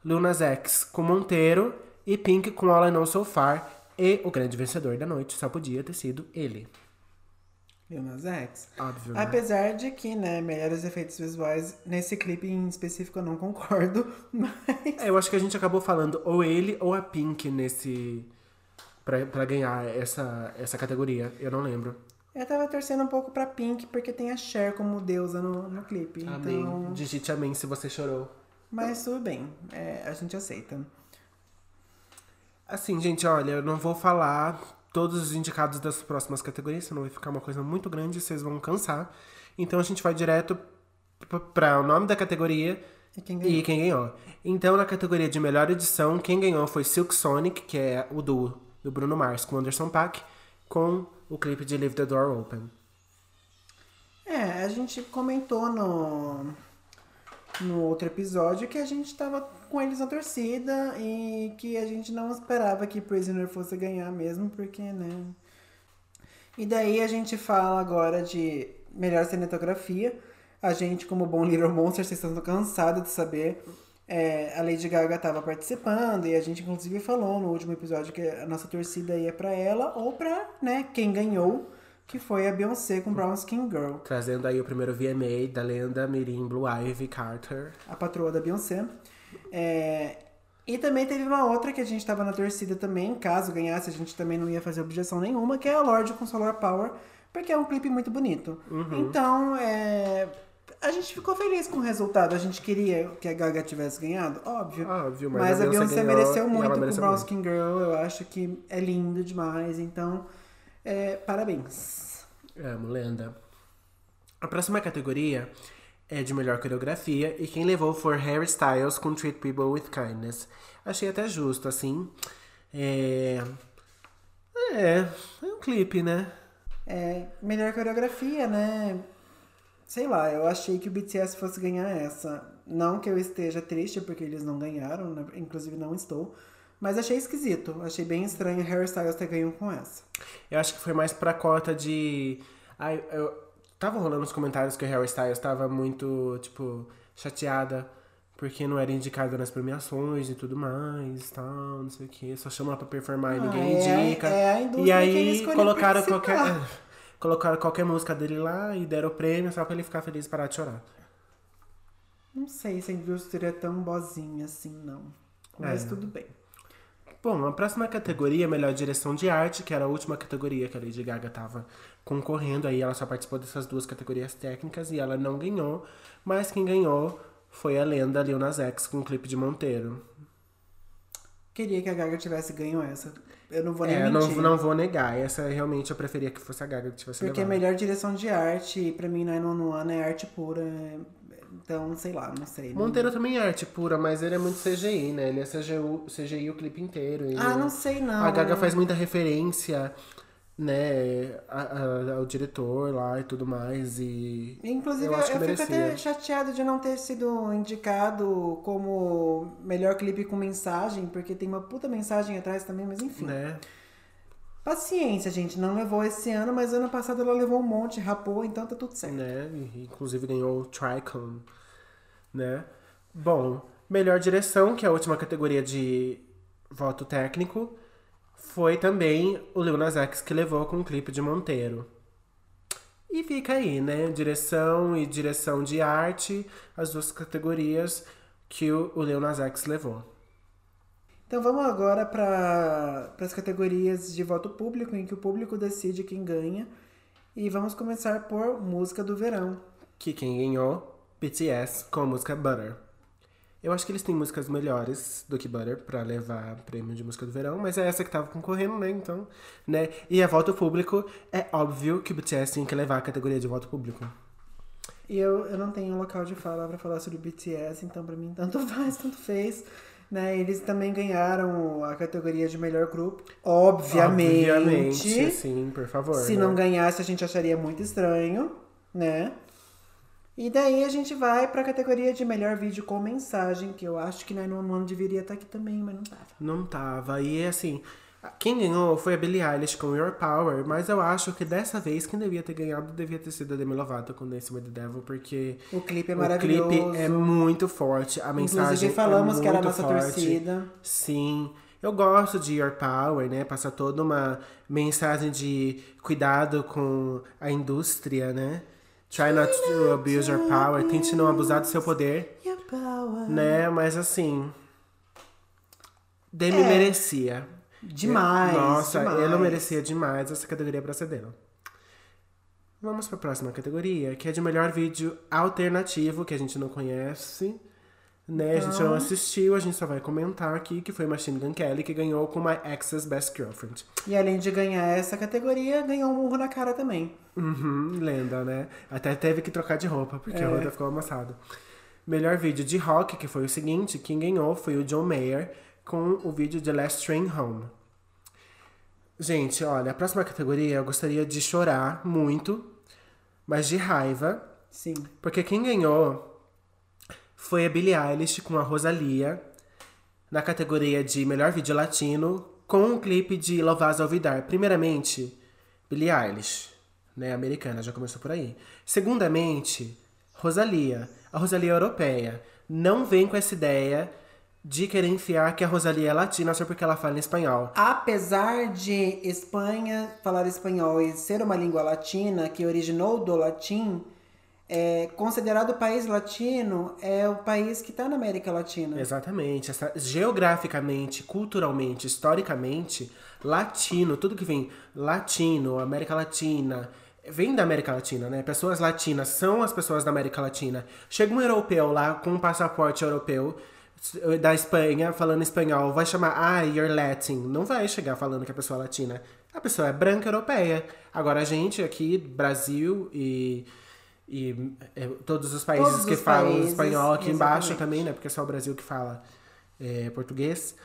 Luna X com Monteiro e Pink com All I Know So Far. E o grande vencedor da noite só podia ter sido ele. Lil Nas X. Óbvio, né? Apesar de que, né, melhores efeitos visuais, nesse clipe em específico eu não concordo, [LAUGHS] mas. É, eu acho que a gente acabou falando ou ele ou a Pink nesse. Pra, pra ganhar essa, essa categoria. Eu não lembro. Eu tava torcendo um pouco pra Pink, porque tem a Cher como deusa no, no clipe. Então. Digite amém se você chorou. Mas tudo bem, é, a gente aceita. Assim, gente, olha, eu não vou falar todos os indicados das próximas categorias, senão vai ficar uma coisa muito grande e vocês vão cansar. Então a gente vai direto p- pra o nome da categoria E quem ganhou? e quem ganhou. Então, na categoria de melhor edição, quem ganhou foi Silk Sonic, que é o duo do Bruno Mars com Anderson Paak, com o clipe de Leave the Door Open. É, a gente comentou no, no outro episódio que a gente tava com eles na torcida e que a gente não esperava que Prisoner fosse ganhar mesmo, porque, né? E daí a gente fala agora de melhor cinematografia. A gente, como bom Little Monster, vocês estão cansados de saber. é, a Lady Gaga estava participando e a gente inclusive falou no último episódio que a nossa torcida ia pra ela ou pra, né, quem ganhou. Que foi a Beyoncé com Brown Skin Girl, Trazendo aí o primeiro VMA da lenda Mirim Blue Ivy Carter. a patroa da Beyoncé. É, E também teve uma outra que a gente tava na torcida também, caso ganhasse, a gente também não ia fazer objeção nenhuma, que é a Lorde com Solar Power, porque é um clipe muito bonito. Então, é, a gente ficou feliz com o resultado. A gente queria que a Gaga tivesse ganhado, óbvio. Óbvio, mas, Mas, a Beyoncé ganhou mereceu muito com Brown. Skin Girl. Eu acho que é lindo demais. Então, é, parabéns. Amo, lenda. A próxima categoria é de melhor coreografia e quem levou foi Harry Styles com Treat People with Kindness. Achei até justo, assim. É. É, é um clipe, né? É, melhor coreografia, né? Sei lá, eu achei que o BTS fosse ganhar essa. Não que eu esteja triste porque eles não ganharam, né? inclusive não estou. Mas achei esquisito. Achei bem estranho Harry Styles ter ganho com essa. Eu acho que foi mais pra cota de. Ai, eu tava rolando nos comentários que o Harry Styles tava muito, tipo, chateada porque não era indicada nas premiações e tudo mais, tal, não sei o que. Só chama pra performar e Ah, ninguém é- indica. é a indústria e aí colocaram participar. qualquer. [LAUGHS] Colocaram qualquer música dele lá e deram o prêmio só pra ele ficar feliz e parar de chorar. Não sei se a indústria é tão bozinha assim, não. Mas É. tudo bem. Bom, a próxima categoria é melhor direção de arte, que era a última categoria que a Lady Gaga tava concorrendo. Aí ela só participou dessas duas categorias técnicas e ela não ganhou. Mas quem ganhou foi a lenda Lil Nas X com o clipe de Monteiro. Queria que a Gaga tivesse ganho essa. Eu não vou nem É, não, mentir. não vou negar. Essa realmente eu preferia que fosse a Gaga que tivesse Porque a levado. melhor direção de arte, pra mim, 911 é arte pura. Então, sei lá, não sei. não- Monteiro também é arte pura, mas ele é muito CGI, né? Ele é CGI, CGI o clipe inteiro. ele- Ah, não sei não. A Gaga faz muita referência, né, a- a- ao diretor lá e tudo mais. E Inclusive, Eu eu, acho que eu fico até chateada de não ter sido indicado como melhor clipe com mensagem, porque tem uma puta mensagem atrás também, mas enfim. né? Paciência, gente. Não levou esse ano, mas ano passado ela levou um monte, rapou, então tá tudo certo. né? Inclusive ganhou o Tricon, né? Bom, melhor direção, que é a última categoria de voto técnico, foi também o Lil Nas X que levou com o clipe de Monteiro. E fica aí, né? Direção e direção de arte, as duas categorias que o, o Lil Nas X levou. Então vamos agora para as categorias de voto público, em que o público decide quem ganha. E vamos começar por música do verão. Que quem ganhou, BTS, com a música Butter. Eu acho que eles têm músicas melhores do que Butter pra levar prêmio de música do verão, mas é essa que tava concorrendo, né? Então, né? E a voto público, é óbvio que o BTS tem que levar a categoria de voto público. E eu, eu não tenho local de fala para falar sobre o BTS, então pra mim tanto [LAUGHS] faz, tanto fez. Né? Eles também ganharam a categoria de melhor grupo. Obviamente. Obviamente, sim, por favor. Se né? não ganhasse, a gente acharia muito estranho, né? E daí a gente vai pra categoria de melhor vídeo com mensagem, que eu acho que 911 deveria estar aqui também, mas não tava. Não tava. E assim, quem ganhou foi a Billie Eilish com Your Power, mas eu acho que dessa vez quem devia ter ganhado devia ter sido a Demi Lovato com Dance with the Devil, porque O clipe é o maravilhoso. clipe é muito forte, a mensagem Inclusive falamos é que era a muito nossa forte. torcida. Sim. Eu gosto de Your Power, né? Passa toda uma mensagem de cuidado com a indústria, né? Try not to abuse your power. Tente não abusar do seu poder, né? Mas assim. Demi É. merecia. Demais. Nossa, demais. ela merecia demais essa categoria pra ser dela. Vamos pra próxima categoria, que é de melhor vídeo alternativo, que a gente não conhece. Né? A gente não Então- assistiu, a gente só vai comentar aqui que foi Machine Gun Kelly que ganhou com My Ex's Best Girlfriend. E além de ganhar essa categoria, ganhou um murro na cara também. Uhum, lenda, né? Até teve que trocar de roupa, porque a É. outra ficou amassada. Melhor vídeo de rock, que foi o seguinte, quem ganhou foi o John Mayer com o vídeo The Last Train Home. Gente, olha, a próxima categoria eu gostaria de chorar muito, mas de raiva, Sim. porque quem ganhou foi a Billie Eilish com a Rosalia na categoria de melhor vídeo latino com o clipe de Louvaz Olvidar. Primeiramente, Billie Eilish, né, americana, já começou por aí. Segundamente, Rosalia, a Rosalia europeia. Não vem com essa ideia de querer enfiar que a Rosalia é latina só porque ela fala em espanhol. Apesar de Espanha falar espanhol e ser uma língua latina que originou do latim, é considerado país latino é o país que está na América Latina. Exatamente. Essa, geograficamente, culturalmente, historicamente, latino, tudo que vem latino, América Latina, vem da América Latina, né? Pessoas latinas são as pessoas da América Latina. Chega um europeu lá com um passaporte europeu da Espanha, falando espanhol, vai chamar, ah, you're Latin. Não vai chegar falando que a pessoa é latina. A pessoa é branca europeia. Agora a gente aqui, Brasil e, e é, todos os países Todos que os falam países, espanhol aqui embaixo exatamente. também, né? Porque é só o Brasil que fala é, português.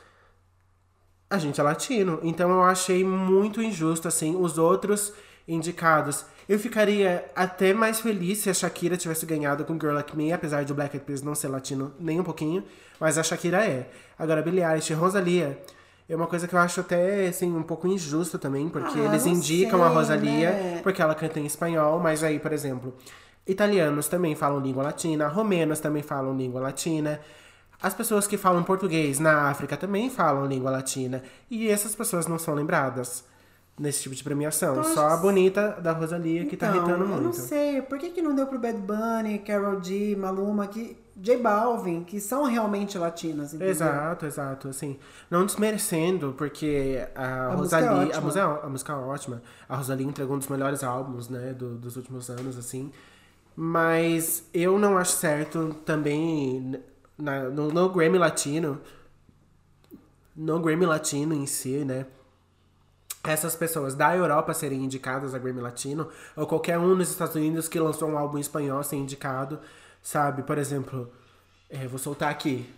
A gente é latino. Então eu achei muito injusto, assim, os outros indicados. Eu ficaria até mais feliz se a Shakira tivesse ganhado com Girl Like Me, apesar de o Black Eyed Peas não ser latino nem um pouquinho, mas a Shakira é. Agora, Billie Eilish e Rosalia é uma coisa que eu acho até, assim, um pouco injusto também, porque Ah, eles indicam sei, a Rosalia né? porque ela canta em espanhol, mas aí, por exemplo, italianos também falam língua latina, romenos também falam língua latina. As pessoas que falam português na África também falam língua latina. E essas pessoas não são lembradas nesse tipo de premiação. Então, Só a bonita da Rosalia que tá Então, irritando eu muito. não sei, por que, que não deu pro Bad Bunny, Carol G, Maluma, que, J Balvin, que são realmente latinas, entendeu? Exato, exato, assim. Não desmerecendo, porque a, A música é a, música, a música é ótima. A Rosalie entregou um dos melhores álbuns, né, do- dos últimos anos, assim. Mas eu não acho certo também na- no, no Grammy Latino. No Grammy Latino em si, né? essas pessoas da Europa serem indicadas a Grammy Latino, ou qualquer um nos Estados Unidos que lançou um álbum espanhol ser indicado, sabe? Por exemplo, eh, vou soltar aqui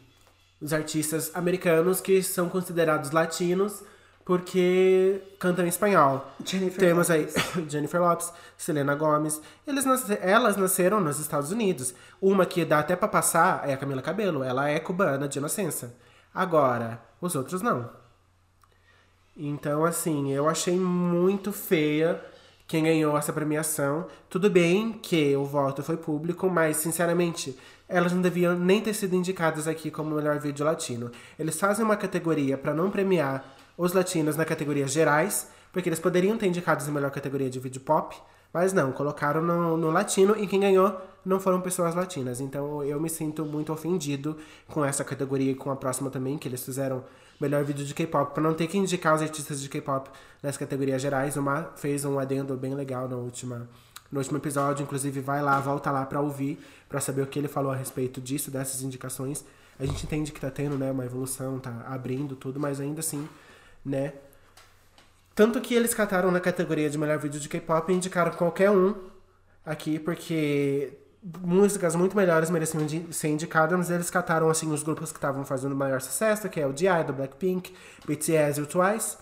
os artistas americanos que são considerados latinos porque cantam em espanhol. Jennifer Temos aí Lopez. [COUGHS] Jennifer Lopes, Selena Gomez. Eles nasce- elas nasceram nos Estados Unidos. Uma que dá até pra passar é a Camila Cabello. Ela é cubana de nascença. Agora, os outros não. Então, assim, eu achei muito feia quem ganhou essa premiação. Tudo bem que o voto foi público, mas, sinceramente, elas não deviam nem ter sido indicadas aqui como melhor vídeo latino. Eles fazem uma categoria para não premiar os latinos na categoria gerais, porque eles poderiam ter indicados na melhor categoria de vídeo pop, mas não, colocaram no, no latino e quem ganhou não foram pessoas latinas. Então eu me sinto muito ofendido com essa categoria e com a próxima também, que eles fizeram melhor vídeo de K-pop, para não ter que indicar os artistas de K-pop nas categorias gerais. Uma fez um adendo bem legal na última, no último episódio, inclusive vai lá, volta lá para ouvir, para saber o que ele falou a respeito disso, dessas indicações. A gente entende que tá tendo, né, uma evolução, tá abrindo tudo, mas ainda assim, né, tanto que eles cataram na categoria de melhor vídeo de K-pop e indicaram qualquer um aqui, porque músicas muito melhores mereciam ser indicadas, mas eles cataram assim os grupos que estavam fazendo maior sucesso, que é o D.I. do Blackpink, BTS e o Twice,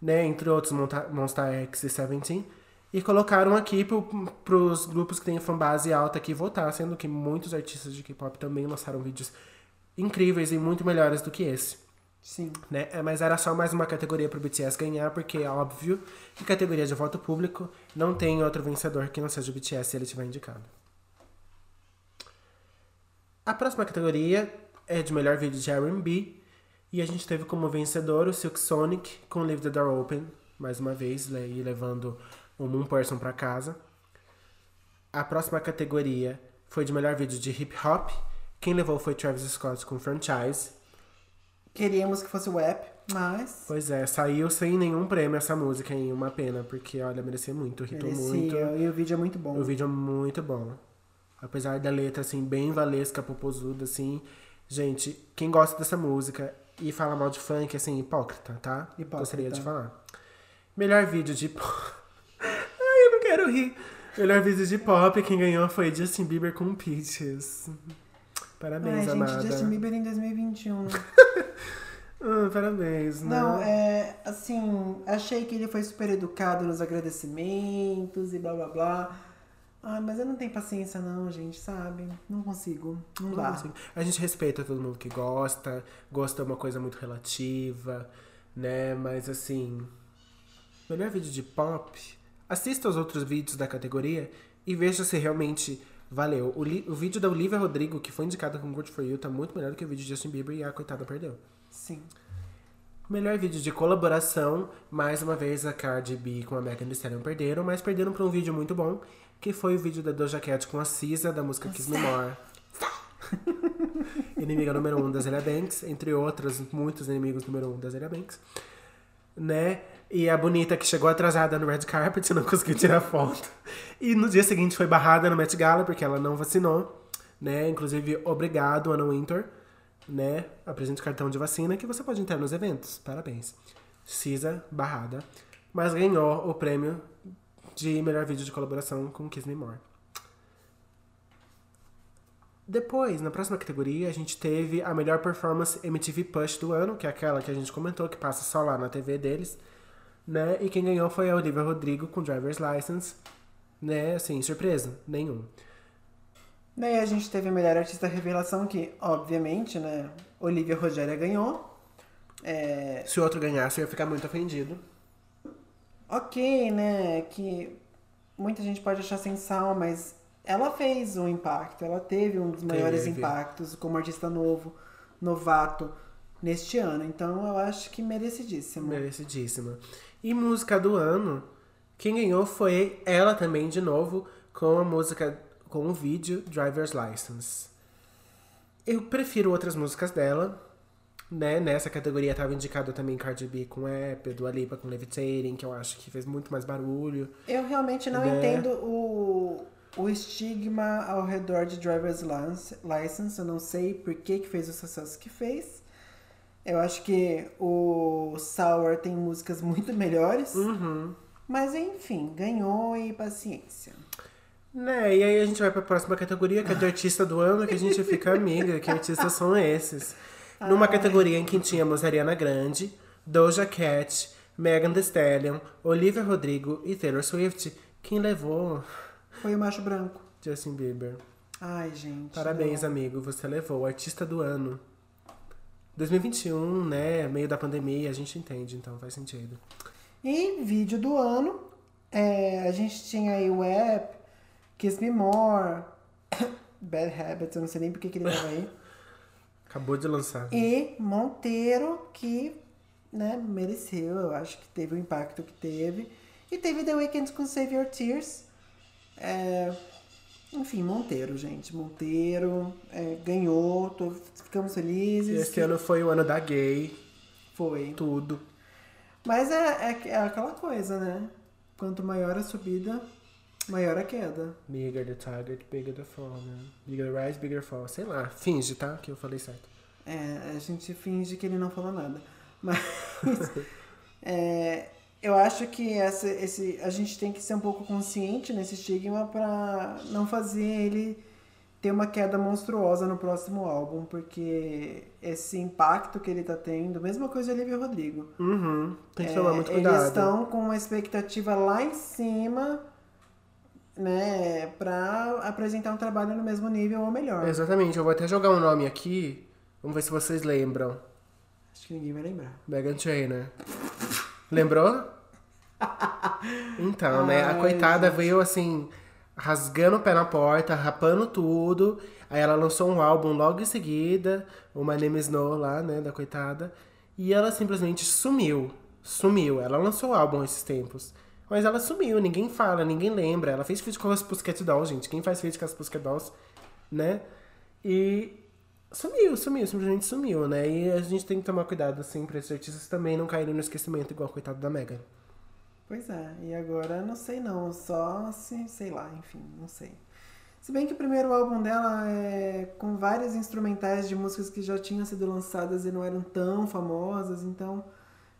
né, entre outros Monsta X e Seventeen, e colocaram aqui pro, pros grupos que têm fanbase alta aqui votar, sendo que muitos artistas de K-pop também lançaram vídeos incríveis e muito melhores do que esse Sim. né? É, Mas era só mais uma categoria pro BTS ganhar, porque é óbvio que categoria de voto público não tem outro vencedor que não seja o BTS se ele tiver indicado. A próxima categoria é de melhor vídeo de R&B e a gente teve como vencedor o Silk Sonic com Leave the Door Open, mais uma vez, né, e levando um Moon Person pra casa. A próxima categoria foi de melhor vídeo de hip hop. Quem levou foi Travis Scott com Franchise. Queríamos que fosse o app, mas Pois é, saiu sem nenhum prêmio essa música aí, uma pena, porque olha, merecia muito, irritou muito. merecia. E o vídeo é muito bom. O vídeo é muito bom. Apesar da letra, assim, bem valesca, popozuda, assim. Gente, quem gosta dessa música e fala mal de funk, assim, hipócrita, tá? Hipócrita. Gostaria de falar. Melhor vídeo de pop. [LAUGHS] Ai, eu não quero rir. Melhor vídeo de pop, quem ganhou foi Justin Bieber com Peaches. Parabéns, Ai, amada. gente, Justin Bieber em 2021. [LAUGHS] Ah, parabéns, né? Não, é assim, achei que ele foi super educado nos agradecimentos e blá blá blá. Ai, mas eu não tenho paciência não, gente, sabe? Não consigo. Não dá. Assim, a gente respeita todo mundo que gosta, gosta é uma coisa muito relativa, né? Mas assim, melhor vídeo de pop, assista os outros vídeos da categoria e veja se realmente valeu. O, o vídeo da Olivia Rodrigo, que foi indicado com Good For You, tá muito melhor do que o vídeo de Justin Bieber e a coitada perdeu. Sim. Melhor vídeo de colaboração, mais uma vez a Cardi B com a Megan Thee Stallion perderam, mas perderam pra um vídeo muito bom, que foi o vídeo da Doja Cat com a Cisa, da música Kiss Me More. [LAUGHS] Inimiga número um da Zélia Banks, entre outros muitos inimigos número um da Zélia Banks. Né? E a bonita que chegou atrasada no red carpet [LAUGHS] não conseguiu tirar foto. E no dia seguinte foi barrada no Met Gala porque ela não vacinou, né? Inclusive, obrigado, Anna Winter, né? Apresente cartão de vacina que você pode entrar nos eventos. Parabéns. Cisa, barrada. Mas ganhou o prêmio de melhor vídeo de colaboração com Kiss Me More. Depois, na próxima categoria, a gente teve a melhor performance MTV Push do ano, que é aquela que a gente comentou, que passa só lá na TV deles, né? E quem ganhou foi a Olivia Rodrigo com Driver's License, né? Assim, surpresa, nenhum. Daí a gente teve a melhor artista revelação, que, obviamente, né, Olivia Rogéria ganhou. É, Se o outro ganhasse, eu ia ficar muito ofendido. ok, né, que muita gente pode achar sem sal, mas ela fez um impacto, ela teve um dos maiores Teve. impactos como artista novo, novato, neste ano. Então eu acho que merecidíssimo. Merecidíssima. E música do ano, quem ganhou foi ela também, de novo, com a música, com o vídeo Driver's License. Eu prefiro outras músicas dela, né? Nessa categoria tava indicado também Cardi B com App, Dua Lipa com Levitating, que eu acho que fez muito mais barulho. Eu realmente não Né? entendo o, o estigma ao redor de Driver's License. License. Eu não sei por que, que fez o sucesso que fez. Eu acho que o Sour tem músicas [LAUGHS] muito melhores. Uhum. Mas enfim, ganhou e paciência. Né, e aí a gente vai pra próxima categoria, que é de artista do ano, que a gente fica [LAUGHS] amiga, que artistas são esses. Numa categoria em que tínhamos Ariana Grande, Doja Cat, Megan Thee Stallion, Olivia Rodrigo e Taylor Swift, quem levou Foi o macho branco. Justin Bieber. Ai, gente. Parabéns, não. amigo, você levou o artista do ano. 2021, né, meio da pandemia, a gente entende, então faz sentido. E vídeo do ano, é, a gente tinha aí o app, Kiss Me More, [COUGHS] Bad Habits, eu não sei nem porque que ele tava aí. [LAUGHS] Acabou de lançar. E Monteiro, que né, mereceu, eu acho que teve o impacto que teve. E teve The Weeknd com Save Your Tears. É, enfim, Monteiro, gente. Monteiro é, ganhou, tô- ficamos felizes. esse ano foi o ano da gay, Foi. tudo. Mas é, é, é aquela coisa, né? Quanto maior a subida, maior a queda. Bigger the target, bigger the fall, né? Bigger the rise, bigger fall. Sei lá, finge, tá? Que eu falei certo. É, a gente finge que ele não falou nada. Mas [LAUGHS] é, eu acho que essa, esse, a gente tem que ser um pouco consciente nesse estigma pra não fazer ele ter uma queda monstruosa no próximo álbum, porque esse impacto que ele tá tendo, mesma coisa Olivia Rodrigo. Uhum. Tem que É, tomar muito cuidado. Eles estão com uma expectativa lá em cima, né, pra apresentar um trabalho no mesmo nível ou melhor. Exatamente, eu vou até jogar um nome aqui. Vamos ver se vocês lembram. Acho que ninguém vai lembrar. Megan Trainor. Lembrou? [LAUGHS] Então, né? A Ai, coitada veio assim, rasgando o pé na porta, rapando tudo. Aí ela lançou um álbum logo em seguida, o My Name is No lá, né, da coitada. E ela simplesmente sumiu. Sumiu. Ela lançou o álbum esses tempos. Mas ela sumiu, ninguém fala, ninguém lembra. Ela fez feat com as Pussycat Dolls, gente. Quem faz feat com as Pussycat Dolls, né? E sumiu, sumiu, simplesmente sumiu, né? E a gente tem que tomar cuidado, assim, pra esses artistas também não caírem no esquecimento, igual coitado da Megan. Pois é, e agora não sei não, só se, sei lá, enfim, não sei. Se bem que o primeiro álbum dela é com vários instrumentais de músicas que já tinham sido lançadas e não eram tão famosas, então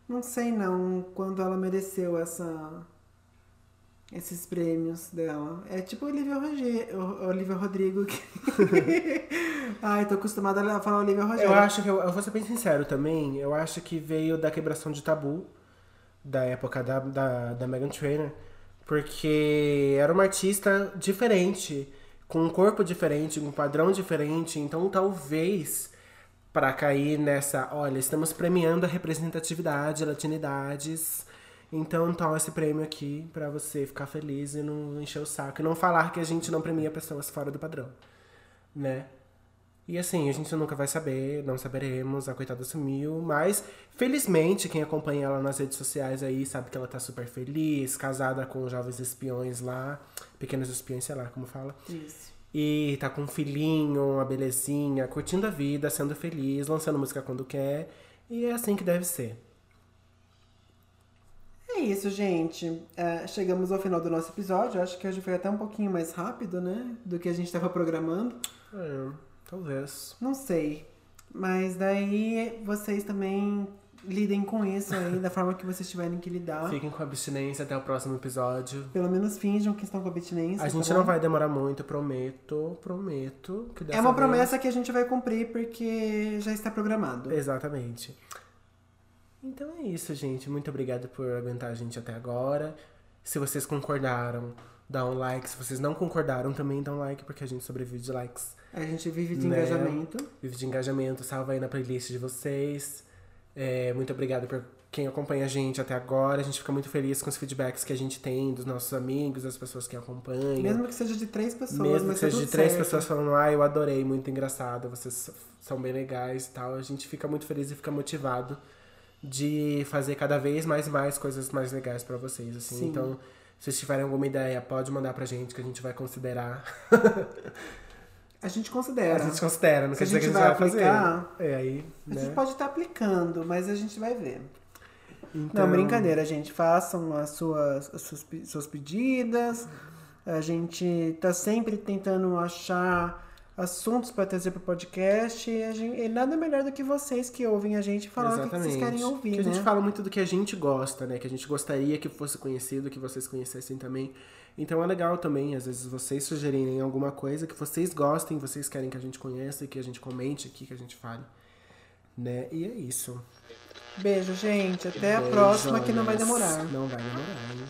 não sei não quando ela mereceu essa esses prêmios dela. É tipo Olivia, Roge, o- Olivia Rodrigo. Que... [LAUGHS] Ai, tô acostumada a falar Olivia Rogério. Eu acho que, eu, eu vou ser bem sincero também, eu acho que veio da quebração de tabu da época da, da, da Megan Trainor, porque era uma artista diferente, com um corpo diferente, com um padrão diferente, então talvez para cair nessa, olha, estamos premiando a representatividade, latinidades, Então toma esse prêmio aqui pra você ficar feliz e não encher o saco. E não falar que a gente não premia pessoas fora do padrão, né? E assim, a gente nunca vai saber, não saberemos, a coitada sumiu, mas felizmente quem acompanha ela nas redes sociais aí sabe que ela tá super feliz, casada com jovens espiões lá, pequenos espiões, sei lá como fala. Isso. E tá com um filhinho, uma belezinha, curtindo a vida, sendo feliz, lançando música quando quer. E é assim que deve ser. É isso, gente. É, chegamos ao final do nosso episódio. Acho que hoje foi até um pouquinho mais rápido, né? Do que a gente estava programando. É, talvez. Não sei. Mas daí vocês também lidem com isso aí, da forma que vocês tiverem que lidar. Fiquem com abstinência até o próximo episódio. Pelo menos finjam que estão com abstinência. A gente tá não bom? vai demorar muito, prometo, prometo. Que dessa É uma vez- promessa que a gente vai cumprir porque já está programado. Exatamente. Então é isso, gente. Muito obrigado por aguentar a gente até agora. Se vocês concordaram, dá um like. Se vocês não concordaram, também dá um like, porque a gente sobrevive de likes. A gente vive de Né? engajamento. Vive de engajamento, salva aí na playlist de vocês. É, muito obrigado por quem acompanha a gente até agora. A gente fica muito feliz com os feedbacks que a gente tem dos nossos amigos, das pessoas que acompanham. Mesmo que seja de três pessoas, Mesmo que tá seja de três certo. pessoas falando, ah, eu adorei, muito engraçado, vocês são bem legais e tal, a gente fica muito feliz e fica motivado de fazer cada vez mais e mais coisas mais legais pra vocês, assim. Sim. Então, se vocês tiverem alguma ideia, pode mandar pra gente que a gente vai considerar. A gente considera. A gente considera, não Se quer a dizer que a gente vai, vai aplicar, fazer. É aí, A né? gente pode estar aplicando, mas a gente vai ver. Então, Não, brincadeira, gente. Façam as suas, as suas, suas pedidas. A gente tá sempre tentando achar assuntos para trazer pro podcast. E, a gente, e nada melhor do que vocês que ouvem a gente falar o que que vocês querem ouvir, que a né? gente fala muito do que a gente gosta, né? Que a gente gostaria que fosse conhecido, que vocês conhecessem também. Então é legal também, às vezes, vocês sugerirem alguma coisa que vocês gostem, vocês querem que a gente conheça e que a gente comente aqui, que a gente fale. Né? E é isso. Beijo, gente. Até a próxima que não vai demorar. Não vai demorar, hein?